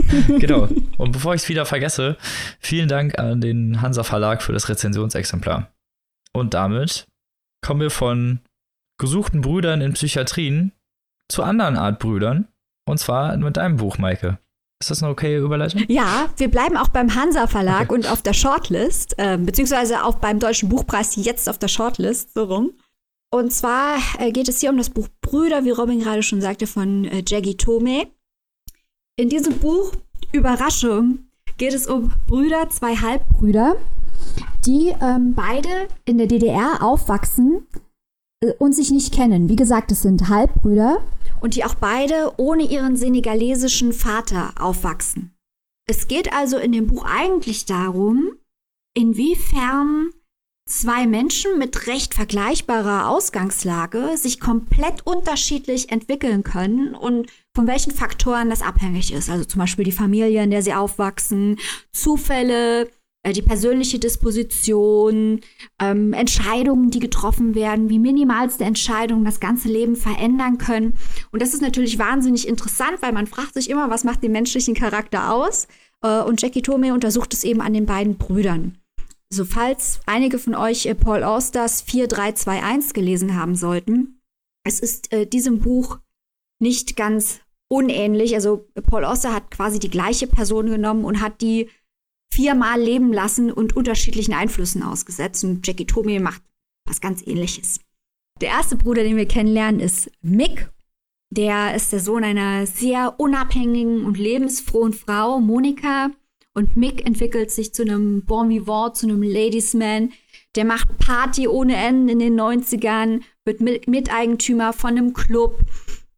<laughs> genau. Und bevor ich es wieder vergesse, vielen Dank an den Hansa Verlag für das Rezensionsexemplar. Und damit kommen wir von gesuchten Brüdern in Psychiatrien zu anderen Art Brüdern. Und zwar mit deinem Buch, Maike. Ist das eine okay Überleitung? Ja, wir bleiben auch beim Hansa Verlag okay. und auf der Shortlist, äh, beziehungsweise auch beim Deutschen Buchpreis jetzt auf der Shortlist, so rum. Und zwar äh, geht es hier um das Buch Brüder, wie Robin gerade schon sagte, von äh, Jaggy Tome. In diesem Buch, Überraschung, geht es um Brüder, zwei Halbbrüder, die ähm, beide in der DDR aufwachsen äh, und sich nicht kennen. Wie gesagt, es sind Halbbrüder und die auch beide ohne ihren senegalesischen Vater aufwachsen. Es geht also in dem Buch eigentlich darum, inwiefern zwei Menschen mit recht vergleichbarer Ausgangslage sich komplett unterschiedlich entwickeln können und von welchen Faktoren das abhängig ist. Also zum Beispiel die Familie, in der sie aufwachsen, Zufälle, äh, die persönliche Disposition, ähm, Entscheidungen, die getroffen werden, wie minimalste Entscheidungen das ganze Leben verändern können. Und das ist natürlich wahnsinnig interessant, weil man fragt sich immer, was macht den menschlichen Charakter aus? Äh, und Jackie Tome untersucht es eben an den beiden Brüdern. So, falls einige von euch äh, Paul Austers 4321 gelesen haben sollten, es ist äh, diesem Buch nicht ganz unähnlich. Also Paul Auster hat quasi die gleiche Person genommen und hat die viermal leben lassen und unterschiedlichen Einflüssen ausgesetzt. Und Jackie Tomei macht was ganz ähnliches. Der erste Bruder, den wir kennenlernen, ist Mick. Der ist der Sohn einer sehr unabhängigen und lebensfrohen Frau, Monika. Und Mick entwickelt sich zu einem Bon Vivant, zu einem Ladiesman. Der macht Party ohne Ende in den 90ern, wird Miteigentümer von einem Club,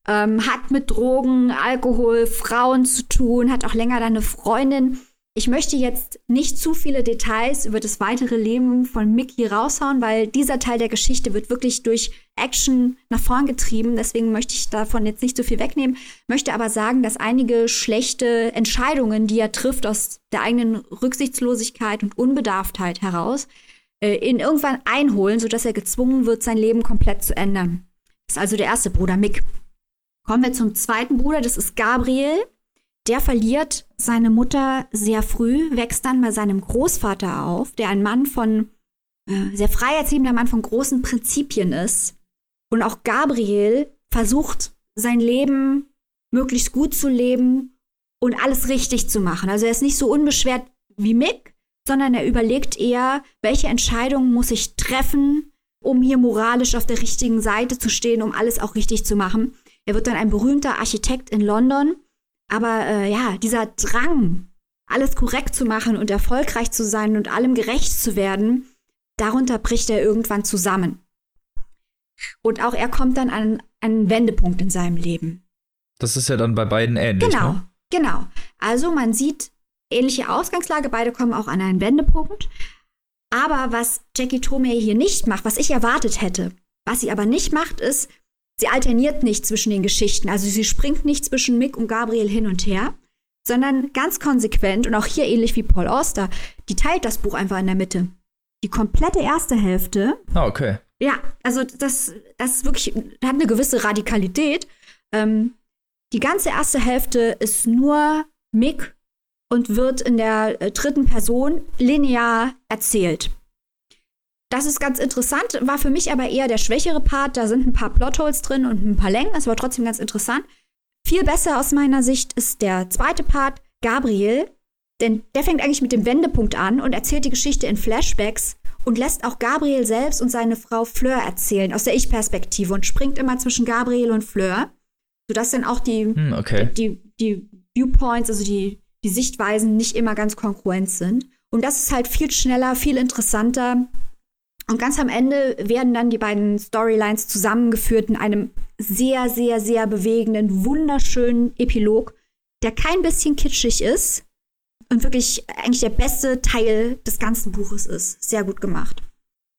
ähm, hat mit Drogen, Alkohol, Frauen zu tun, hat auch länger dann eine Freundin ich möchte jetzt nicht zu viele Details über das weitere Leben von Mickey raushauen, weil dieser Teil der Geschichte wird wirklich durch Action nach vorn getrieben. Deswegen möchte ich davon jetzt nicht so viel wegnehmen, möchte aber sagen, dass einige schlechte Entscheidungen, die er trifft aus der eigenen Rücksichtslosigkeit und Unbedarftheit heraus, äh, ihn irgendwann einholen, sodass er gezwungen wird, sein Leben komplett zu ändern. Das ist also der erste Bruder Mick. Kommen wir zum zweiten Bruder, das ist Gabriel. Der verliert seine Mutter sehr früh, wächst dann bei seinem Großvater auf, der ein Mann von, äh, sehr frei erziehender Mann von großen Prinzipien ist. Und auch Gabriel versucht, sein Leben möglichst gut zu leben und alles richtig zu machen. Also er ist nicht so unbeschwert wie Mick, sondern er überlegt eher, welche Entscheidungen muss ich treffen, um hier moralisch auf der richtigen Seite zu stehen, um alles auch richtig zu machen. Er wird dann ein berühmter Architekt in London aber äh, ja, dieser Drang, alles korrekt zu machen und erfolgreich zu sein und allem gerecht zu werden, darunter bricht er irgendwann zusammen. Und auch er kommt dann an einen Wendepunkt in seinem Leben. Das ist ja dann bei beiden ähnlich. Genau, ne? genau. Also man sieht ähnliche Ausgangslage, beide kommen auch an einen Wendepunkt. Aber was Jackie Tomei hier nicht macht, was ich erwartet hätte, was sie aber nicht macht, ist, Sie alterniert nicht zwischen den Geschichten, also sie springt nicht zwischen Mick und Gabriel hin und her, sondern ganz konsequent und auch hier ähnlich wie Paul Auster, die teilt das Buch einfach in der Mitte. Die komplette erste Hälfte. Ah, okay. Ja, also das, das ist wirklich, hat eine gewisse Radikalität. Ähm, die ganze erste Hälfte ist nur Mick und wird in der äh, dritten Person linear erzählt. Das ist ganz interessant, war für mich aber eher der schwächere Part. Da sind ein paar Plotholes drin und ein paar Längen, das war trotzdem ganz interessant. Viel besser aus meiner Sicht ist der zweite Part, Gabriel, denn der fängt eigentlich mit dem Wendepunkt an und erzählt die Geschichte in Flashbacks und lässt auch Gabriel selbst und seine Frau Fleur erzählen aus der Ich-Perspektive und springt immer zwischen Gabriel und Fleur, sodass dann auch die, hm, okay. die, die, Viewpoints, also die, die Sichtweisen nicht immer ganz konkurrent sind. Und das ist halt viel schneller, viel interessanter und ganz am Ende werden dann die beiden Storylines zusammengeführt in einem sehr, sehr, sehr bewegenden, wunderschönen Epilog, der kein bisschen kitschig ist und wirklich eigentlich der beste Teil des ganzen Buches ist. Sehr gut gemacht.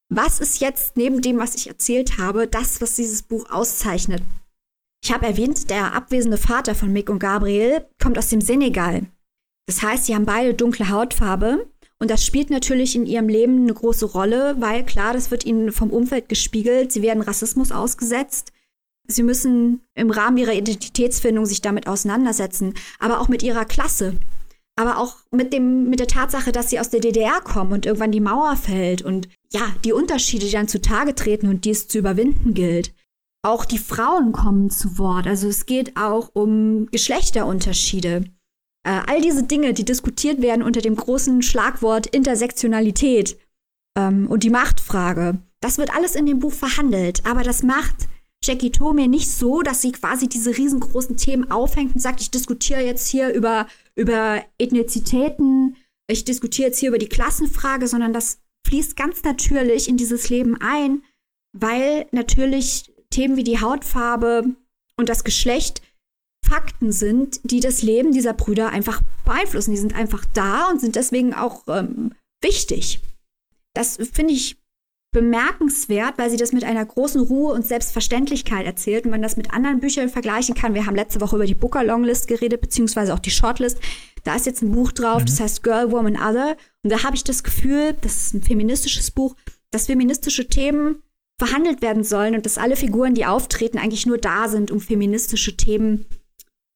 Was ist jetzt neben dem, was ich erzählt habe, das, was dieses Buch auszeichnet? Ich habe erwähnt, der abwesende Vater von Mick und Gabriel kommt aus dem Senegal. Das heißt, sie haben beide dunkle Hautfarbe und das spielt natürlich in ihrem Leben eine große Rolle, weil klar, das wird ihnen vom Umfeld gespiegelt. Sie werden Rassismus ausgesetzt. Sie müssen im Rahmen ihrer Identitätsfindung sich damit auseinandersetzen, aber auch mit ihrer Klasse. Aber auch mit, dem, mit der Tatsache, dass sie aus der DDR kommen und irgendwann die Mauer fällt und ja, die Unterschiede, die dann zutage treten und die es zu überwinden gilt. Auch die Frauen kommen zu Wort. Also es geht auch um Geschlechterunterschiede. Äh, all diese Dinge, die diskutiert werden unter dem großen Schlagwort Intersektionalität ähm, und die Machtfrage, das wird alles in dem Buch verhandelt. Aber das macht Jackie Tome nicht so, dass sie quasi diese riesengroßen Themen aufhängt und sagt, ich diskutiere jetzt hier über, über Ethnizitäten, ich diskutiere jetzt hier über die Klassenfrage, sondern das fließt ganz natürlich in dieses Leben ein, weil natürlich Themen wie die Hautfarbe und das Geschlecht Fakten sind, die das Leben dieser Brüder einfach beeinflussen. Die sind einfach da und sind deswegen auch ähm, wichtig. Das finde ich bemerkenswert, weil sie das mit einer großen Ruhe und Selbstverständlichkeit erzählt und man das mit anderen Büchern vergleichen kann. Wir haben letzte Woche über die Booker Longlist geredet, beziehungsweise auch die Shortlist. Da ist jetzt ein Buch drauf, mhm. das heißt Girl, Woman, Other. Und da habe ich das Gefühl, das ist ein feministisches Buch, dass feministische Themen verhandelt werden sollen und dass alle Figuren, die auftreten, eigentlich nur da sind, um feministische Themen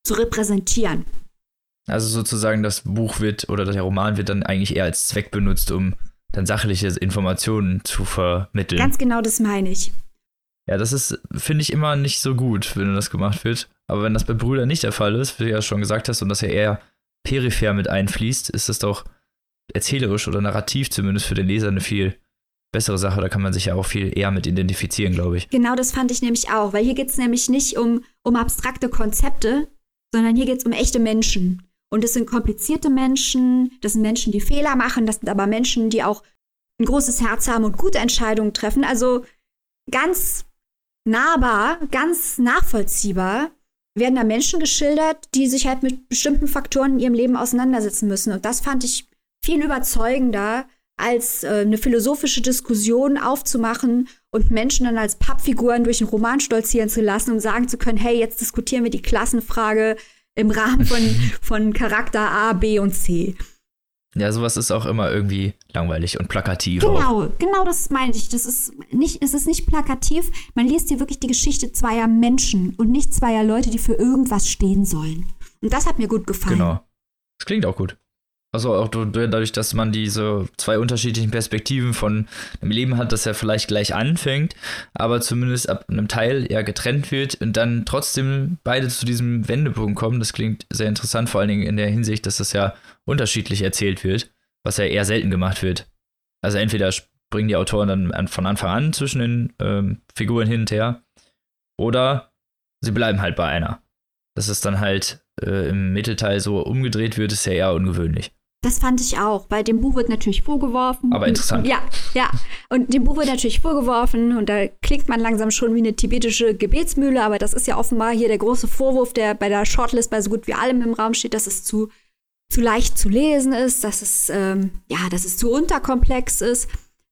zu repräsentieren. Also sozusagen das Buch wird oder der Roman wird dann eigentlich eher als Zweck benutzt, um dann sachliche Informationen zu vermitteln. Ganz genau das meine ich. Ja, das ist, finde ich, immer nicht so gut, wenn das gemacht wird. Aber wenn das bei Brüder nicht der Fall ist, wie du ja schon gesagt hast, und dass er eher peripher mit einfließt, ist das doch erzählerisch oder narrativ zumindest für den Leser eine viel bessere Sache. Da kann man sich ja auch viel eher mit identifizieren, glaube ich. Genau das fand ich nämlich auch, weil hier geht es nämlich nicht um, um abstrakte Konzepte, sondern hier geht es um echte Menschen. Und es sind komplizierte Menschen, das sind Menschen, die Fehler machen, das sind aber Menschen, die auch ein großes Herz haben und gute Entscheidungen treffen. Also ganz nahbar, ganz nachvollziehbar werden da Menschen geschildert, die sich halt mit bestimmten Faktoren in ihrem Leben auseinandersetzen müssen. Und das fand ich viel überzeugender, als äh, eine philosophische Diskussion aufzumachen und Menschen dann als Pappfiguren durch den Roman stolzieren zu lassen und sagen zu können, hey, jetzt diskutieren wir die Klassenfrage im Rahmen von, <laughs> von Charakter A, B und C. Ja, sowas ist auch immer irgendwie langweilig und plakativ. Genau, auch. genau das meinte ich. Das ist nicht, es ist nicht plakativ. Man liest hier wirklich die Geschichte zweier Menschen und nicht zweier Leute, die für irgendwas stehen sollen. Und das hat mir gut gefallen. Genau. Das klingt auch gut. Also auch dadurch, dass man diese zwei unterschiedlichen Perspektiven von einem Leben hat, das ja vielleicht gleich anfängt, aber zumindest ab einem Teil ja getrennt wird und dann trotzdem beide zu diesem Wendepunkt kommen. Das klingt sehr interessant, vor allen Dingen in der Hinsicht, dass das ja unterschiedlich erzählt wird, was ja eher selten gemacht wird. Also entweder springen die Autoren dann von Anfang an zwischen den ähm, Figuren hin und her oder sie bleiben halt bei einer. Dass es dann halt äh, im Mittelteil so umgedreht wird, ist ja eher ungewöhnlich. Das fand ich auch. Bei dem Buch wird natürlich vorgeworfen. Aber interessant. Ja, ja. Und dem Buch wird natürlich vorgeworfen und da klingt man langsam schon wie eine tibetische Gebetsmühle, aber das ist ja offenbar hier der große Vorwurf, der bei der Shortlist bei so gut wie allem im Raum steht, dass es zu, zu leicht zu lesen ist, dass es, ähm, ja, dass es zu unterkomplex ist.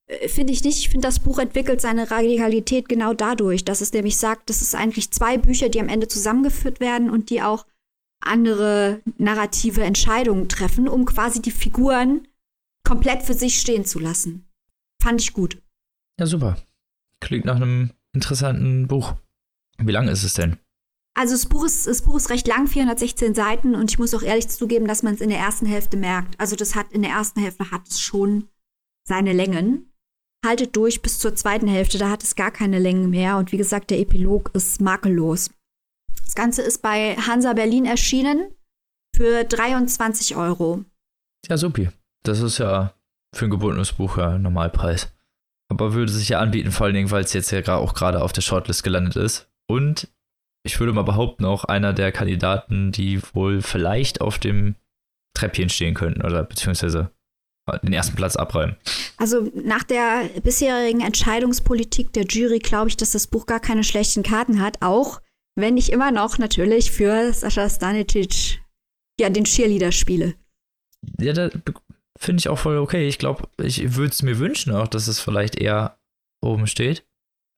Äh, finde ich nicht. Ich finde, das Buch entwickelt seine Radikalität genau dadurch, dass es nämlich sagt, das ist eigentlich zwei Bücher, die am Ende zusammengeführt werden und die auch andere narrative Entscheidungen treffen, um quasi die Figuren komplett für sich stehen zu lassen. Fand ich gut. Ja, super. Klingt nach einem interessanten Buch. Wie lang ist es denn? Also das Buch, ist, das Buch ist recht lang, 416 Seiten, und ich muss auch ehrlich zugeben, dass man es in der ersten Hälfte merkt. Also das hat in der ersten Hälfte hat es schon seine Längen. Haltet durch bis zur zweiten Hälfte, da hat es gar keine Längen mehr. Und wie gesagt, der Epilog ist makellos. Das Ganze ist bei Hansa Berlin erschienen für 23 Euro. Ja, supi. Das ist ja für ein gebundenes Buch ja Normalpreis. Aber würde sich ja anbieten, vor allen Dingen, weil es jetzt ja auch gerade auf der Shortlist gelandet ist. Und ich würde mal behaupten, auch einer der Kandidaten, die wohl vielleicht auf dem Treppchen stehen könnten oder beziehungsweise den ersten Platz abräumen. Also nach der bisherigen Entscheidungspolitik der Jury glaube ich, dass das Buch gar keine schlechten Karten hat. Auch wenn ich immer noch natürlich für Sascha Stanicic ja den Cheerleader spiele. Ja, da finde ich auch voll okay. Ich glaube, ich würde es mir wünschen auch, dass es vielleicht eher oben steht.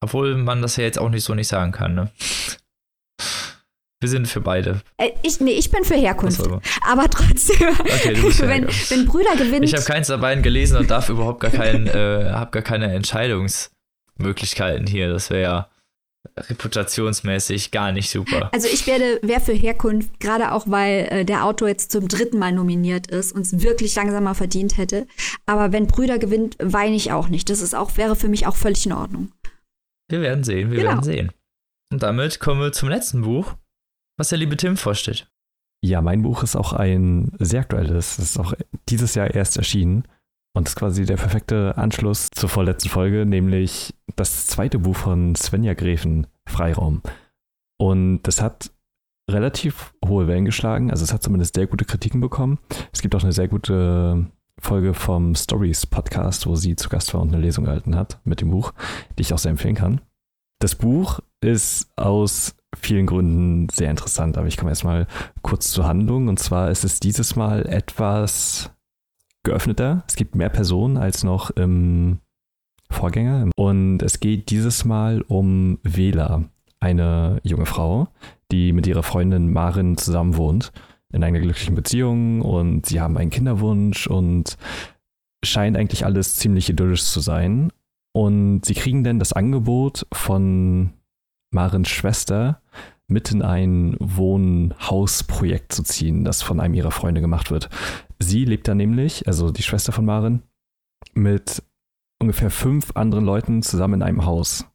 Obwohl man das ja jetzt auch nicht so nicht sagen kann, ne? Wir sind für beide. Äh, ich, nee, ich bin für Herkunft. Aber trotzdem, okay, <laughs> wenn, wenn Brüder gewinnen. Ich habe keins der beiden gelesen und darf überhaupt gar keinen, äh, habe gar keine Entscheidungsmöglichkeiten hier. Das wäre ja reputationsmäßig gar nicht super. Also ich werde, wer für Herkunft, gerade auch weil äh, der Autor jetzt zum dritten Mal nominiert ist und es wirklich langsam mal verdient hätte. Aber wenn Brüder gewinnt, weine ich auch nicht. Das ist auch, wäre für mich auch völlig in Ordnung. Wir werden sehen, wir genau. werden sehen. Und damit kommen wir zum letzten Buch, was der liebe Tim vorstellt. Ja, mein Buch ist auch ein sehr aktuelles. Es ist auch dieses Jahr erst erschienen. Und das ist quasi der perfekte Anschluss zur vorletzten Folge, nämlich das zweite Buch von Svenja Gräfen, Freiraum. Und das hat relativ hohe Wellen geschlagen. Also es hat zumindest sehr gute Kritiken bekommen. Es gibt auch eine sehr gute Folge vom Stories Podcast, wo sie zu Gast war und eine Lesung gehalten hat mit dem Buch, die ich auch sehr empfehlen kann. Das Buch ist aus vielen Gründen sehr interessant, aber ich komme erstmal kurz zur Handlung. Und zwar ist es dieses Mal etwas geöffneter. Es gibt mehr Personen als noch im Vorgänger. Und es geht dieses Mal um Vela, eine junge Frau, die mit ihrer Freundin Marin zusammen wohnt, in einer glücklichen Beziehung und sie haben einen Kinderwunsch und scheint eigentlich alles ziemlich idyllisch zu sein. Und sie kriegen dann das Angebot von Marins Schwester, mit in ein Wohnhausprojekt zu ziehen, das von einem ihrer Freunde gemacht wird. Sie lebt da nämlich, also die Schwester von Maren, mit ungefähr fünf anderen Leuten zusammen in einem Haus.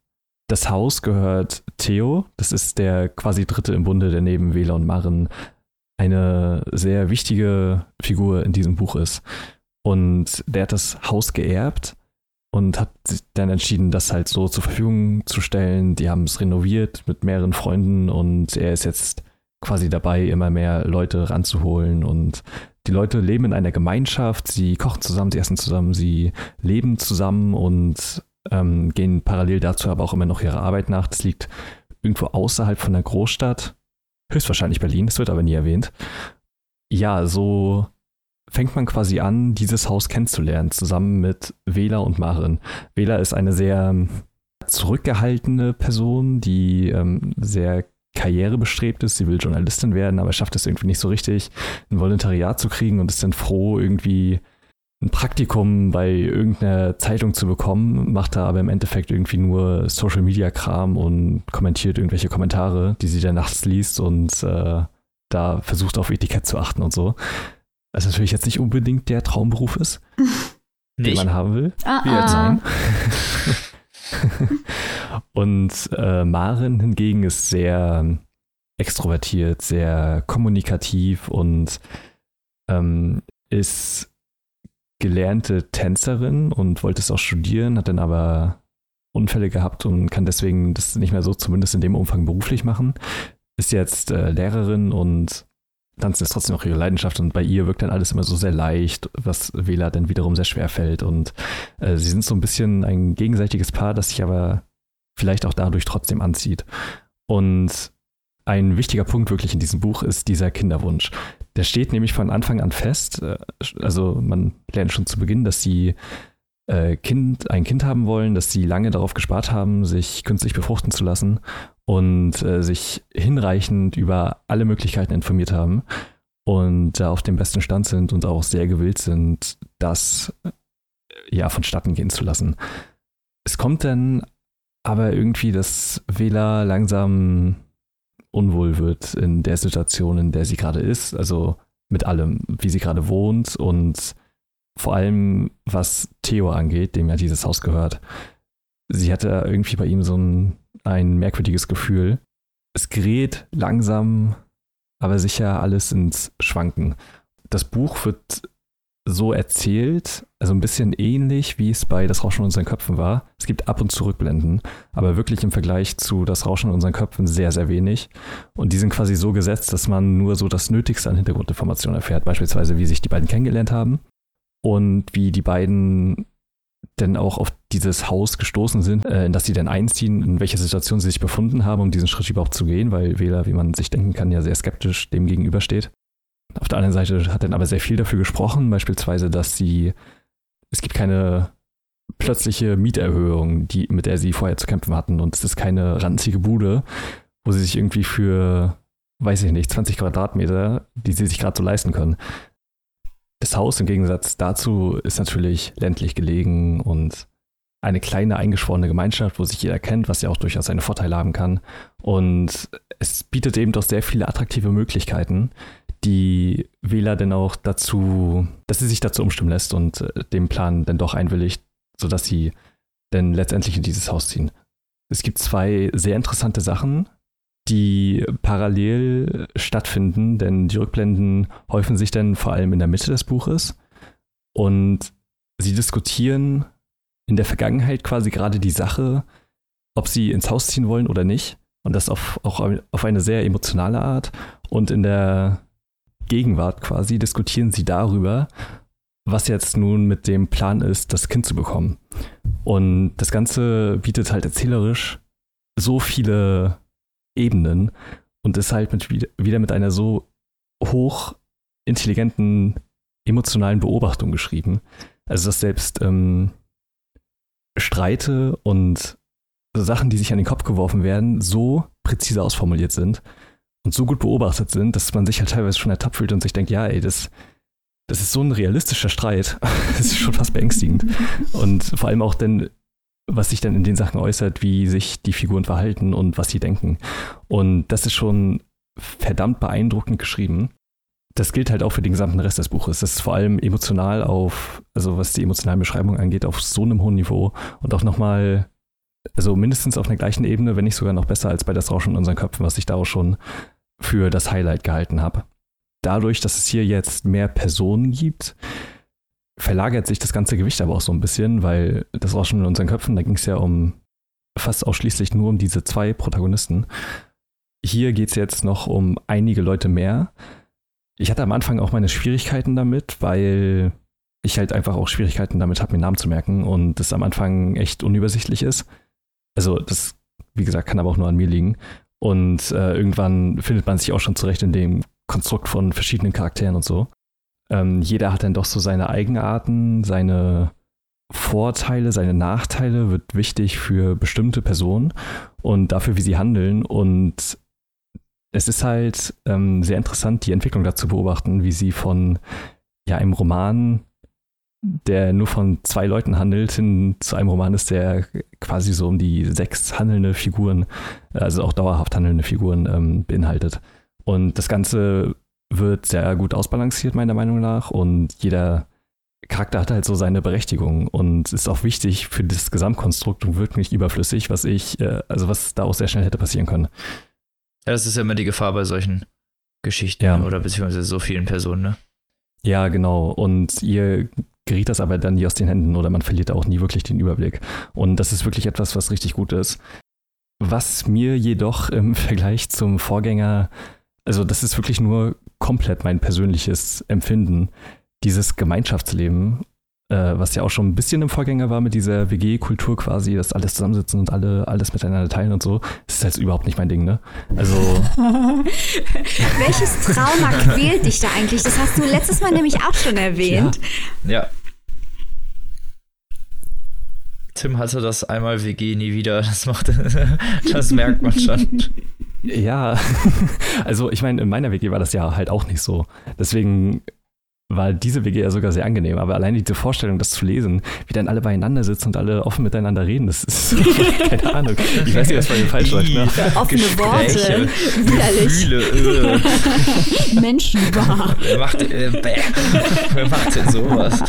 Das Haus gehört Theo, das ist der quasi Dritte im Bunde, der neben Wähler und Maren eine sehr wichtige Figur in diesem Buch ist. Und der hat das Haus geerbt und hat sich dann entschieden, das halt so zur Verfügung zu stellen. Die haben es renoviert mit mehreren Freunden und er ist jetzt quasi dabei, immer mehr Leute ranzuholen und die Leute leben in einer Gemeinschaft, sie kochen zusammen, sie essen zusammen, sie leben zusammen und ähm, gehen parallel dazu aber auch immer noch ihrer Arbeit nach. Das liegt irgendwo außerhalb von der Großstadt, höchstwahrscheinlich Berlin, das wird aber nie erwähnt. Ja, so fängt man quasi an, dieses Haus kennenzulernen, zusammen mit Wähla und Marin. Wähla ist eine sehr zurückgehaltene Person, die ähm, sehr karrierebestrebt ist. Sie will Journalistin werden, aber schafft es irgendwie nicht so richtig, ein Volontariat zu kriegen und ist dann froh, irgendwie ein Praktikum bei irgendeiner Zeitung zu bekommen, macht da aber im Endeffekt irgendwie nur Social Media Kram und kommentiert irgendwelche Kommentare, die sie dann nachts liest und äh, da versucht auf Etikett zu achten und so. Was natürlich jetzt nicht unbedingt der Traumberuf ist, <laughs> den man haben will. Ah, Wie ah. <laughs> <laughs> Und äh, Maren hingegen ist sehr extrovertiert, sehr kommunikativ und ähm, ist gelernte Tänzerin und wollte es auch studieren, hat dann aber Unfälle gehabt und kann deswegen das nicht mehr so zumindest in dem Umfang beruflich machen. Ist jetzt äh, Lehrerin und Tanzen ist trotzdem noch ihre Leidenschaft und bei ihr wirkt dann alles immer so sehr leicht, was Wähler dann wiederum sehr schwer fällt. Und äh, sie sind so ein bisschen ein gegenseitiges Paar, das sich aber vielleicht auch dadurch trotzdem anzieht. Und ein wichtiger Punkt wirklich in diesem Buch ist dieser Kinderwunsch. Der steht nämlich von Anfang an fest. Äh, also man lernt schon zu Beginn, dass sie äh, kind, ein Kind haben wollen, dass sie lange darauf gespart haben, sich künstlich befruchten zu lassen und äh, sich hinreichend über alle Möglichkeiten informiert haben und da auf dem besten Stand sind und auch sehr gewillt sind, das äh, ja vonstatten gehen zu lassen. Es kommt dann aber irgendwie, dass Vela langsam unwohl wird in der Situation, in der sie gerade ist, also mit allem, wie sie gerade wohnt und vor allem was Theo angeht, dem ja dieses Haus gehört. Sie hatte irgendwie bei ihm so ein ein merkwürdiges Gefühl. Es gerät langsam, aber sicher alles ins Schwanken. Das Buch wird so erzählt, also ein bisschen ähnlich, wie es bei Das Rauschen in unseren Köpfen war. Es gibt ab und zu Rückblenden, aber wirklich im Vergleich zu Das Rauschen in unseren Köpfen sehr, sehr wenig. Und die sind quasi so gesetzt, dass man nur so das Nötigste an Hintergrundinformationen erfährt, beispielsweise wie sich die beiden kennengelernt haben und wie die beiden denn auch auf dieses Haus gestoßen sind, äh, in das sie dann einziehen, in welcher Situation sie sich befunden haben, um diesen Schritt überhaupt zu gehen, weil Wähler, wie man sich denken kann, ja sehr skeptisch dem gegenübersteht. Auf der anderen Seite hat dann aber sehr viel dafür gesprochen, beispielsweise, dass sie, es gibt keine plötzliche Mieterhöhung, die, mit der sie vorher zu kämpfen hatten und es ist keine ranzige Bude, wo sie sich irgendwie für, weiß ich nicht, 20 Quadratmeter, die sie sich gerade so leisten können, das Haus im Gegensatz dazu ist natürlich ländlich gelegen und eine kleine eingeschworene Gemeinschaft, wo sich jeder kennt, was ja auch durchaus seine Vorteile haben kann. Und es bietet eben doch sehr viele attraktive Möglichkeiten, die Wähler denn auch dazu, dass sie sich dazu umstimmen lässt und äh, dem Plan dann doch einwilligt, sodass sie dann letztendlich in dieses Haus ziehen. Es gibt zwei sehr interessante Sachen, die parallel stattfinden, denn die Rückblenden häufen sich dann vor allem in der Mitte des Buches und sie diskutieren in der Vergangenheit quasi gerade die Sache, ob sie ins Haus ziehen wollen oder nicht. Und das auf, auch auf eine sehr emotionale Art. Und in der Gegenwart quasi diskutieren sie darüber, was jetzt nun mit dem Plan ist, das Kind zu bekommen. Und das Ganze bietet halt erzählerisch so viele Ebenen und ist halt mit, wieder mit einer so hoch intelligenten, emotionalen Beobachtung geschrieben. Also dass selbst ähm, Streite und Sachen, die sich an den Kopf geworfen werden, so präzise ausformuliert sind und so gut beobachtet sind, dass man sich halt teilweise schon ertappt fühlt und sich denkt, ja, ey, das, das ist so ein realistischer Streit. <laughs> das ist schon fast beängstigend. Und vor allem auch denn was sich dann in den Sachen äußert, wie sich die Figuren verhalten und was sie denken. Und das ist schon verdammt beeindruckend geschrieben. das gilt halt auch für den gesamten Rest des Buches. Das ist vor allem emotional auf, also was die emotionale Beschreibung angeht, auf so einem hohen Niveau und auch nochmal, also mindestens auf einer gleichen Ebene, wenn nicht sogar noch besser als bei das Rauschen in unseren Köpfen, was ich da auch schon für das Highlight gehalten habe. Dadurch, dass es hier jetzt mehr Personen gibt, verlagert sich das ganze Gewicht aber auch so ein bisschen, weil das Rauschen in unseren Köpfen, da ging es ja um fast ausschließlich nur um diese zwei Protagonisten. Hier geht es jetzt noch um einige Leute mehr. Ich hatte am Anfang auch meine Schwierigkeiten damit, weil ich halt einfach auch Schwierigkeiten damit habe, mir Namen zu merken und das am Anfang echt unübersichtlich ist. Also das, wie gesagt, kann aber auch nur an mir liegen. Und äh, irgendwann findet man sich auch schon zurecht in dem Konstrukt von verschiedenen Charakteren und so. Ähm, jeder hat dann doch so seine Eigenarten, seine Vorteile, seine Nachteile, wird wichtig für bestimmte Personen und dafür, wie sie handeln. Und es ist halt ähm, sehr interessant, die Entwicklung dazu beobachten, wie sie von ja, einem Roman, der nur von zwei Leuten handelt, hin zu einem Roman ist, der quasi so um die sechs handelnde Figuren, also auch dauerhaft handelnde Figuren ähm, beinhaltet. Und das Ganze wird sehr gut ausbalanciert, meiner Meinung nach. Und jeder Charakter hat halt so seine Berechtigung und ist auch wichtig für das Gesamtkonstrukt und wirkt nicht überflüssig, was ich, äh, also was da auch sehr schnell hätte passieren können. Ja, das ist ja immer die Gefahr bei solchen Geschichten Ja. oder beziehungsweise so vielen Personen, ne? Ja, genau. Und ihr geriet das aber dann nie aus den Händen oder man verliert auch nie wirklich den Überblick. Und das ist wirklich etwas, was richtig gut ist. Was mir jedoch im <laughs> Vergleich zum Vorgänger, also das ist wirklich nur komplett mein persönliches Empfinden, dieses Gemeinschaftsleben, äh, was ja auch schon ein bisschen im Vorgänger war mit dieser WG-Kultur quasi, dass alles zusammensitzen und alle alles miteinander teilen und so, das ist halt überhaupt nicht mein Ding, ne? Also <laughs> Welches Trauma <laughs> quält dich da eigentlich? Das hast du letztes Mal nämlich auch schon erwähnt. Ja. Tim hatte das einmal WG nie wieder. Das macht, <laughs> das merkt man schon. Ja, <laughs> also ich meine, in meiner WG war das ja halt auch nicht so. Deswegen war diese WG ja sogar sehr angenehm. Aber alleine diese Vorstellung, das zu lesen, wie dann alle beieinander sitzen und alle offen miteinander reden, das ist <laughs> keine Ahnung. Ich weiß nicht, was bei mir falsch läuft. Ne? Offene Gespräche, Worte. Widerlich. Gefühle, äh. <laughs> Menschenwahr. Wer macht, äh, bäh. Wer macht denn sowas?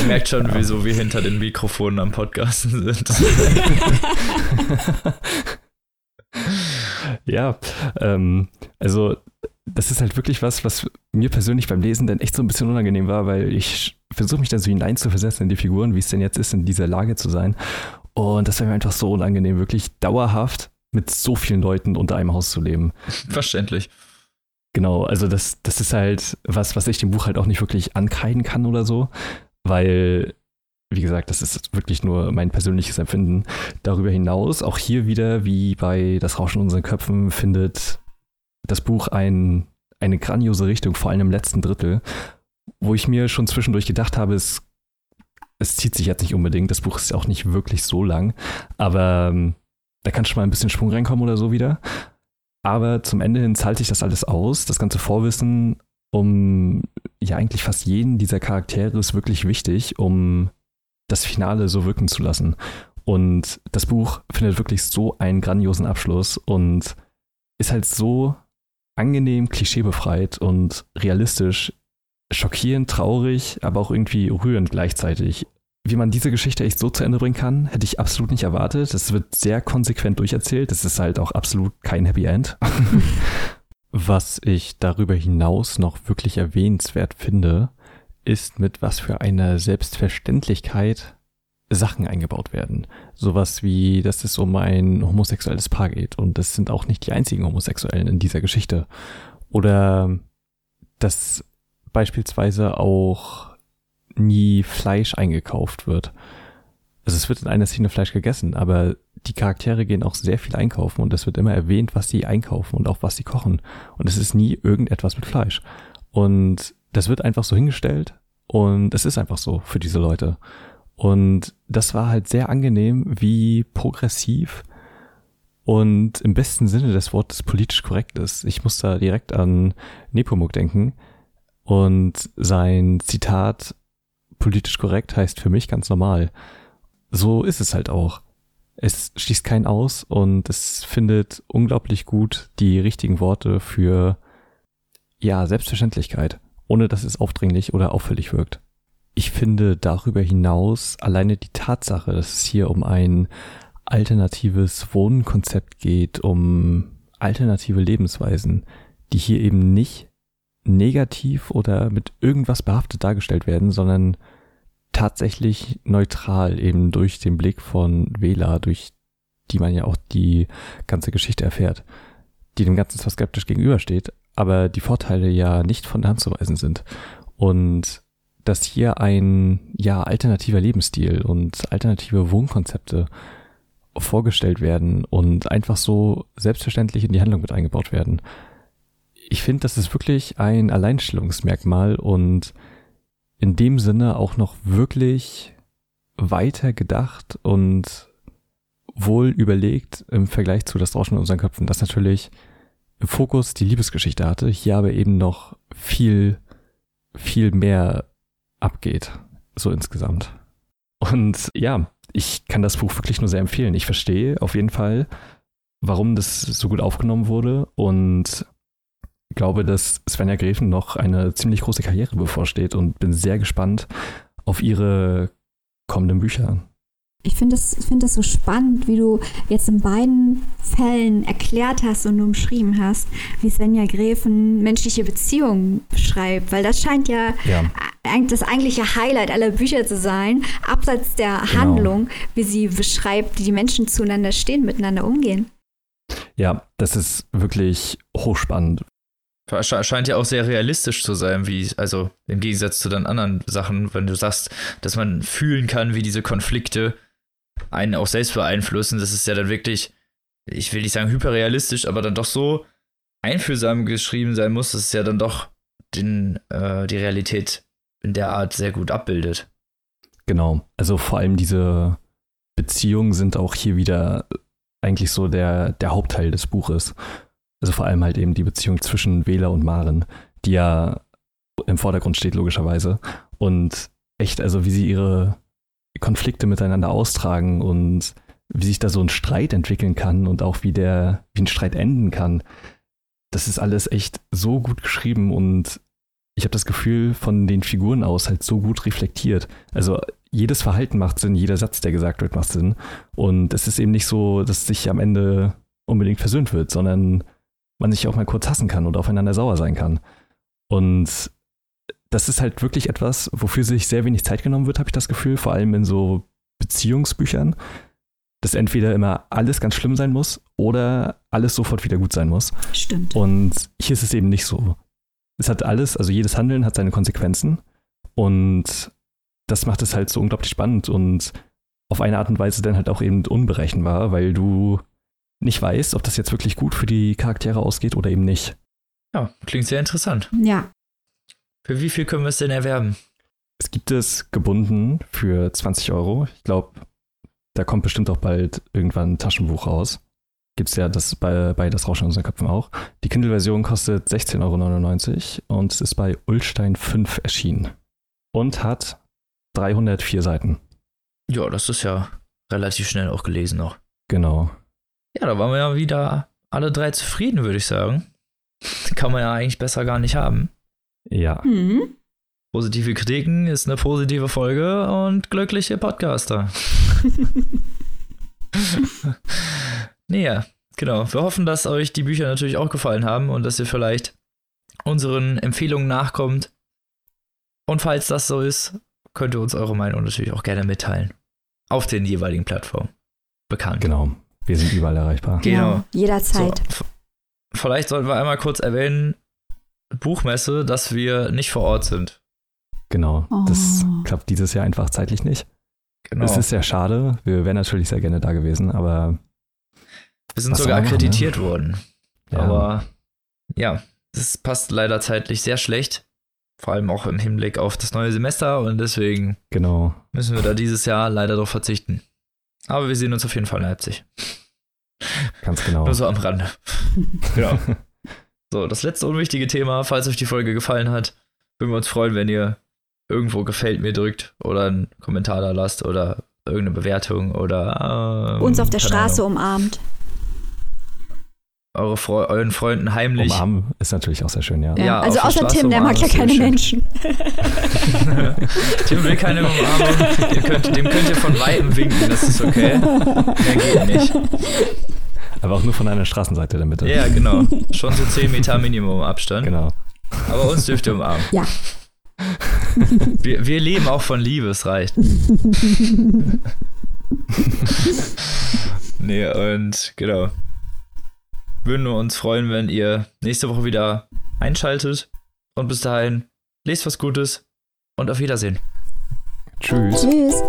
Ihr merkt schon, wieso wir hinter den Mikrofonen am Podcasten sind. <laughs> Ja, ähm, also das ist halt wirklich was, was mir persönlich beim Lesen dann echt so ein bisschen unangenehm war, weil ich versuche mich dann so hineinzuversetzen in die Figuren, wie es denn jetzt ist, in dieser Lage zu sein. Und das wäre mir einfach so unangenehm, wirklich dauerhaft mit so vielen Leuten unter einem Haus zu leben. Verständlich. Genau, also das, das ist halt was, was ich dem Buch halt auch nicht wirklich ankreiden kann oder so, weil, wie gesagt, das ist wirklich nur mein persönliches Empfinden. Darüber hinaus, auch hier wieder, wie bei Das Rauschen in unseren Köpfen, findet das Buch ein, eine grandiose Richtung, vor allem im letzten Drittel, wo ich mir schon zwischendurch gedacht habe, es, es zieht sich jetzt nicht unbedingt, das Buch ist auch nicht wirklich so lang, aber ähm, da kann schon mal ein bisschen Schwung reinkommen oder so wieder. Aber zum Ende hin zahlt sich das alles aus. Das ganze Vorwissen um ja eigentlich fast jeden dieser Charaktere ist wirklich wichtig, um das Finale so wirken zu lassen. Und das Buch findet wirklich so einen grandiosen Abschluss und ist halt so angenehm klischeebefreit und realistisch, schockierend, traurig, aber auch irgendwie rührend gleichzeitig. Wie man diese Geschichte echt so zu Ende bringen kann, hätte ich absolut nicht erwartet. Es wird sehr konsequent durcherzählt. Es ist halt auch absolut kein Happy End. <laughs> Was ich darüber hinaus noch wirklich erwähnenswert finde, ist mit was für einer Selbstverständlichkeit Sachen eingebaut werden. Sowas wie, dass es um ein homosexuelles Paar geht und es sind auch nicht die einzigen Homosexuellen in dieser Geschichte. Oder dass beispielsweise auch nie Fleisch eingekauft wird. Also es wird in einer Szene Fleisch gegessen, aber die Charaktere gehen auch sehr viel einkaufen und es wird immer erwähnt, was sie einkaufen und auch was sie kochen. Und es ist nie irgendetwas mit Fleisch. Und das wird einfach so hingestellt und es ist einfach so für diese Leute. Und das war halt sehr angenehm, wie progressiv und im besten Sinne des Wortes politisch korrekt ist. Ich muss da direkt an Nepomuk denken und sein Zitat politisch korrekt heißt für mich ganz normal. So ist es halt auch. Es schließt keinen aus und es findet unglaublich gut die richtigen Worte für ja, Selbstverständlichkeit, ohne dass es aufdringlich oder auffällig wirkt. Ich finde darüber hinaus alleine die Tatsache, dass es hier um ein alternatives Wohnkonzept geht, um alternative Lebensweisen, die hier eben nicht negativ oder mit irgendwas behaftet dargestellt werden, sondern tatsächlich neutral eben durch den Blick von Wähler, durch die man ja auch die ganze Geschichte erfährt, die dem Ganzen zwar skeptisch gegenübersteht, aber die Vorteile ja nicht von der Hand zu weisen sind. Und dass hier ein ja alternativer Lebensstil und alternative Wohnkonzepte vorgestellt werden und einfach so selbstverständlich in die Handlung mit eingebaut werden. Ich finde, das ist wirklich ein Alleinstellungsmerkmal und in dem Sinne auch noch wirklich weiter gedacht und wohl überlegt im Vergleich zu das Rauschen in unseren Köpfen, das natürlich im Fokus die Liebesgeschichte hatte, hier aber eben noch viel, viel mehr abgeht, so insgesamt. Und ja, ich kann das Buch wirklich nur sehr empfehlen. Ich verstehe auf jeden Fall, warum das so gut aufgenommen wurde und glaube, dass Svenja Gräfen noch eine ziemlich große Karriere bevorsteht und bin sehr gespannt auf ihre kommenden Bücher. Ich finde es find das so spannend, wie du jetzt in beiden Fällen erklärt hast und umschrieben hast, wie Svenja Gräfen menschliche Beziehungen beschreibt, weil das scheint ja, ja. das eigentliche Highlight aller Bücher zu sein, abseits der genau. Handlung, wie sie beschreibt, wie die Menschen zueinander stehen, miteinander umgehen. Ja, das ist wirklich hochspannend. Scheint ja auch sehr realistisch zu sein, wie, also im Gegensatz zu den anderen Sachen, wenn du sagst, dass man fühlen kann, wie diese Konflikte einen auch selbst beeinflussen. Das ist ja dann wirklich, ich will nicht sagen hyperrealistisch, aber dann doch so einfühlsam geschrieben sein muss, dass es ja dann doch den, äh, die Realität in der Art sehr gut abbildet. Genau. Also vor allem diese Beziehungen sind auch hier wieder eigentlich so der, der Hauptteil des Buches. Also vor allem halt eben die Beziehung zwischen Wähler und Maren, die ja im Vordergrund steht, logischerweise. Und echt, also wie sie ihre Konflikte miteinander austragen und wie sich da so ein Streit entwickeln kann und auch wie der, wie ein Streit enden kann. Das ist alles echt so gut geschrieben und ich habe das Gefühl, von den Figuren aus halt so gut reflektiert. Also jedes Verhalten macht Sinn, jeder Satz, der gesagt wird, macht Sinn. Und es ist eben nicht so, dass sich am Ende unbedingt versöhnt wird, sondern man sich auch mal kurz hassen kann oder aufeinander sauer sein kann. Und das ist halt wirklich etwas, wofür sich sehr wenig Zeit genommen wird, habe ich das Gefühl, vor allem in so Beziehungsbüchern, dass entweder immer alles ganz schlimm sein muss oder alles sofort wieder gut sein muss. Stimmt. Und hier ist es eben nicht so. Es hat alles, also jedes Handeln hat seine Konsequenzen und das macht es halt so unglaublich spannend und auf eine Art und Weise dann halt auch eben unberechenbar, weil du nicht weißt, ob das jetzt wirklich gut für die Charaktere ausgeht oder eben nicht. Ja, klingt sehr interessant. Ja, für wie viel können wir es denn erwerben? Es gibt es gebunden für 20 Euro. Ich glaube, da kommt bestimmt auch bald irgendwann ein Taschenbuch raus. Gibt es ja das bei, bei Das Rauschen in unseren Köpfen auch. Die Kindle-Version kostet 16,99 Euro und es ist bei Ulstein 5 erschienen. Und hat 304 Seiten. Ja, das ist ja relativ schnell auch gelesen noch. Genau. Ja, da waren wir ja wieder alle drei zufrieden, würde ich sagen. <laughs> Kann man ja eigentlich besser gar nicht haben. Ja. Mhm. Positive Kritiken ist eine positive Folge und glückliche Podcaster. <laughs> nee, ja, genau. Wir hoffen, dass euch die Bücher natürlich auch gefallen haben und dass ihr vielleicht unseren Empfehlungen nachkommt. Und falls das so ist, könnt ihr uns eure Meinung natürlich auch gerne mitteilen. Auf den jeweiligen Plattformen. Bekannt. Genau. Wir sind überall erreichbar. Genau. Ja, jederzeit. So, vielleicht sollten wir einmal kurz erwähnen, Buchmesse, dass wir nicht vor Ort sind. Genau, oh. das klappt dieses Jahr einfach zeitlich nicht. Genau. Es ist sehr schade. Wir wären natürlich sehr gerne da gewesen, aber. Wir sind sogar akkreditiert ne? worden. Ja. Aber ja, das passt leider zeitlich sehr schlecht. Vor allem auch im Hinblick auf das neue Semester und deswegen genau. müssen wir da dieses Jahr leider darauf verzichten. Aber wir sehen uns auf jeden Fall in Leipzig. Ganz genau. Nur so am Rande. <laughs> genau. So, das letzte unwichtige Thema, falls euch die Folge gefallen hat, würden wir uns freuen, wenn ihr irgendwo gefällt mir drückt oder einen Kommentar da lasst oder irgendeine Bewertung oder. Ähm, Uns auf der Straße Ahnung, umarmt. Eure Fre euren Freunden heimlich. Umarmen ist natürlich auch sehr schön, ja. ja, ja also außer Tim, der mag ja keine Menschen. <laughs> Tim will keine Umarmung. Könnt, dem könnt ihr von Weitem winken, das ist okay. Mehr geht nicht. Aber auch nur von einer Straßenseite damit. Ja, genau. Schon so 10 Meter Minimum Abstand. Genau. Aber uns dürft ihr umarmen. Ja. Wir, wir leben auch von Liebe, es reicht. nee, und genau. Würden wir uns freuen, wenn ihr nächste Woche wieder einschaltet. Und bis dahin, lest was Gutes und auf Wiedersehen. Tschüss. Tschüss.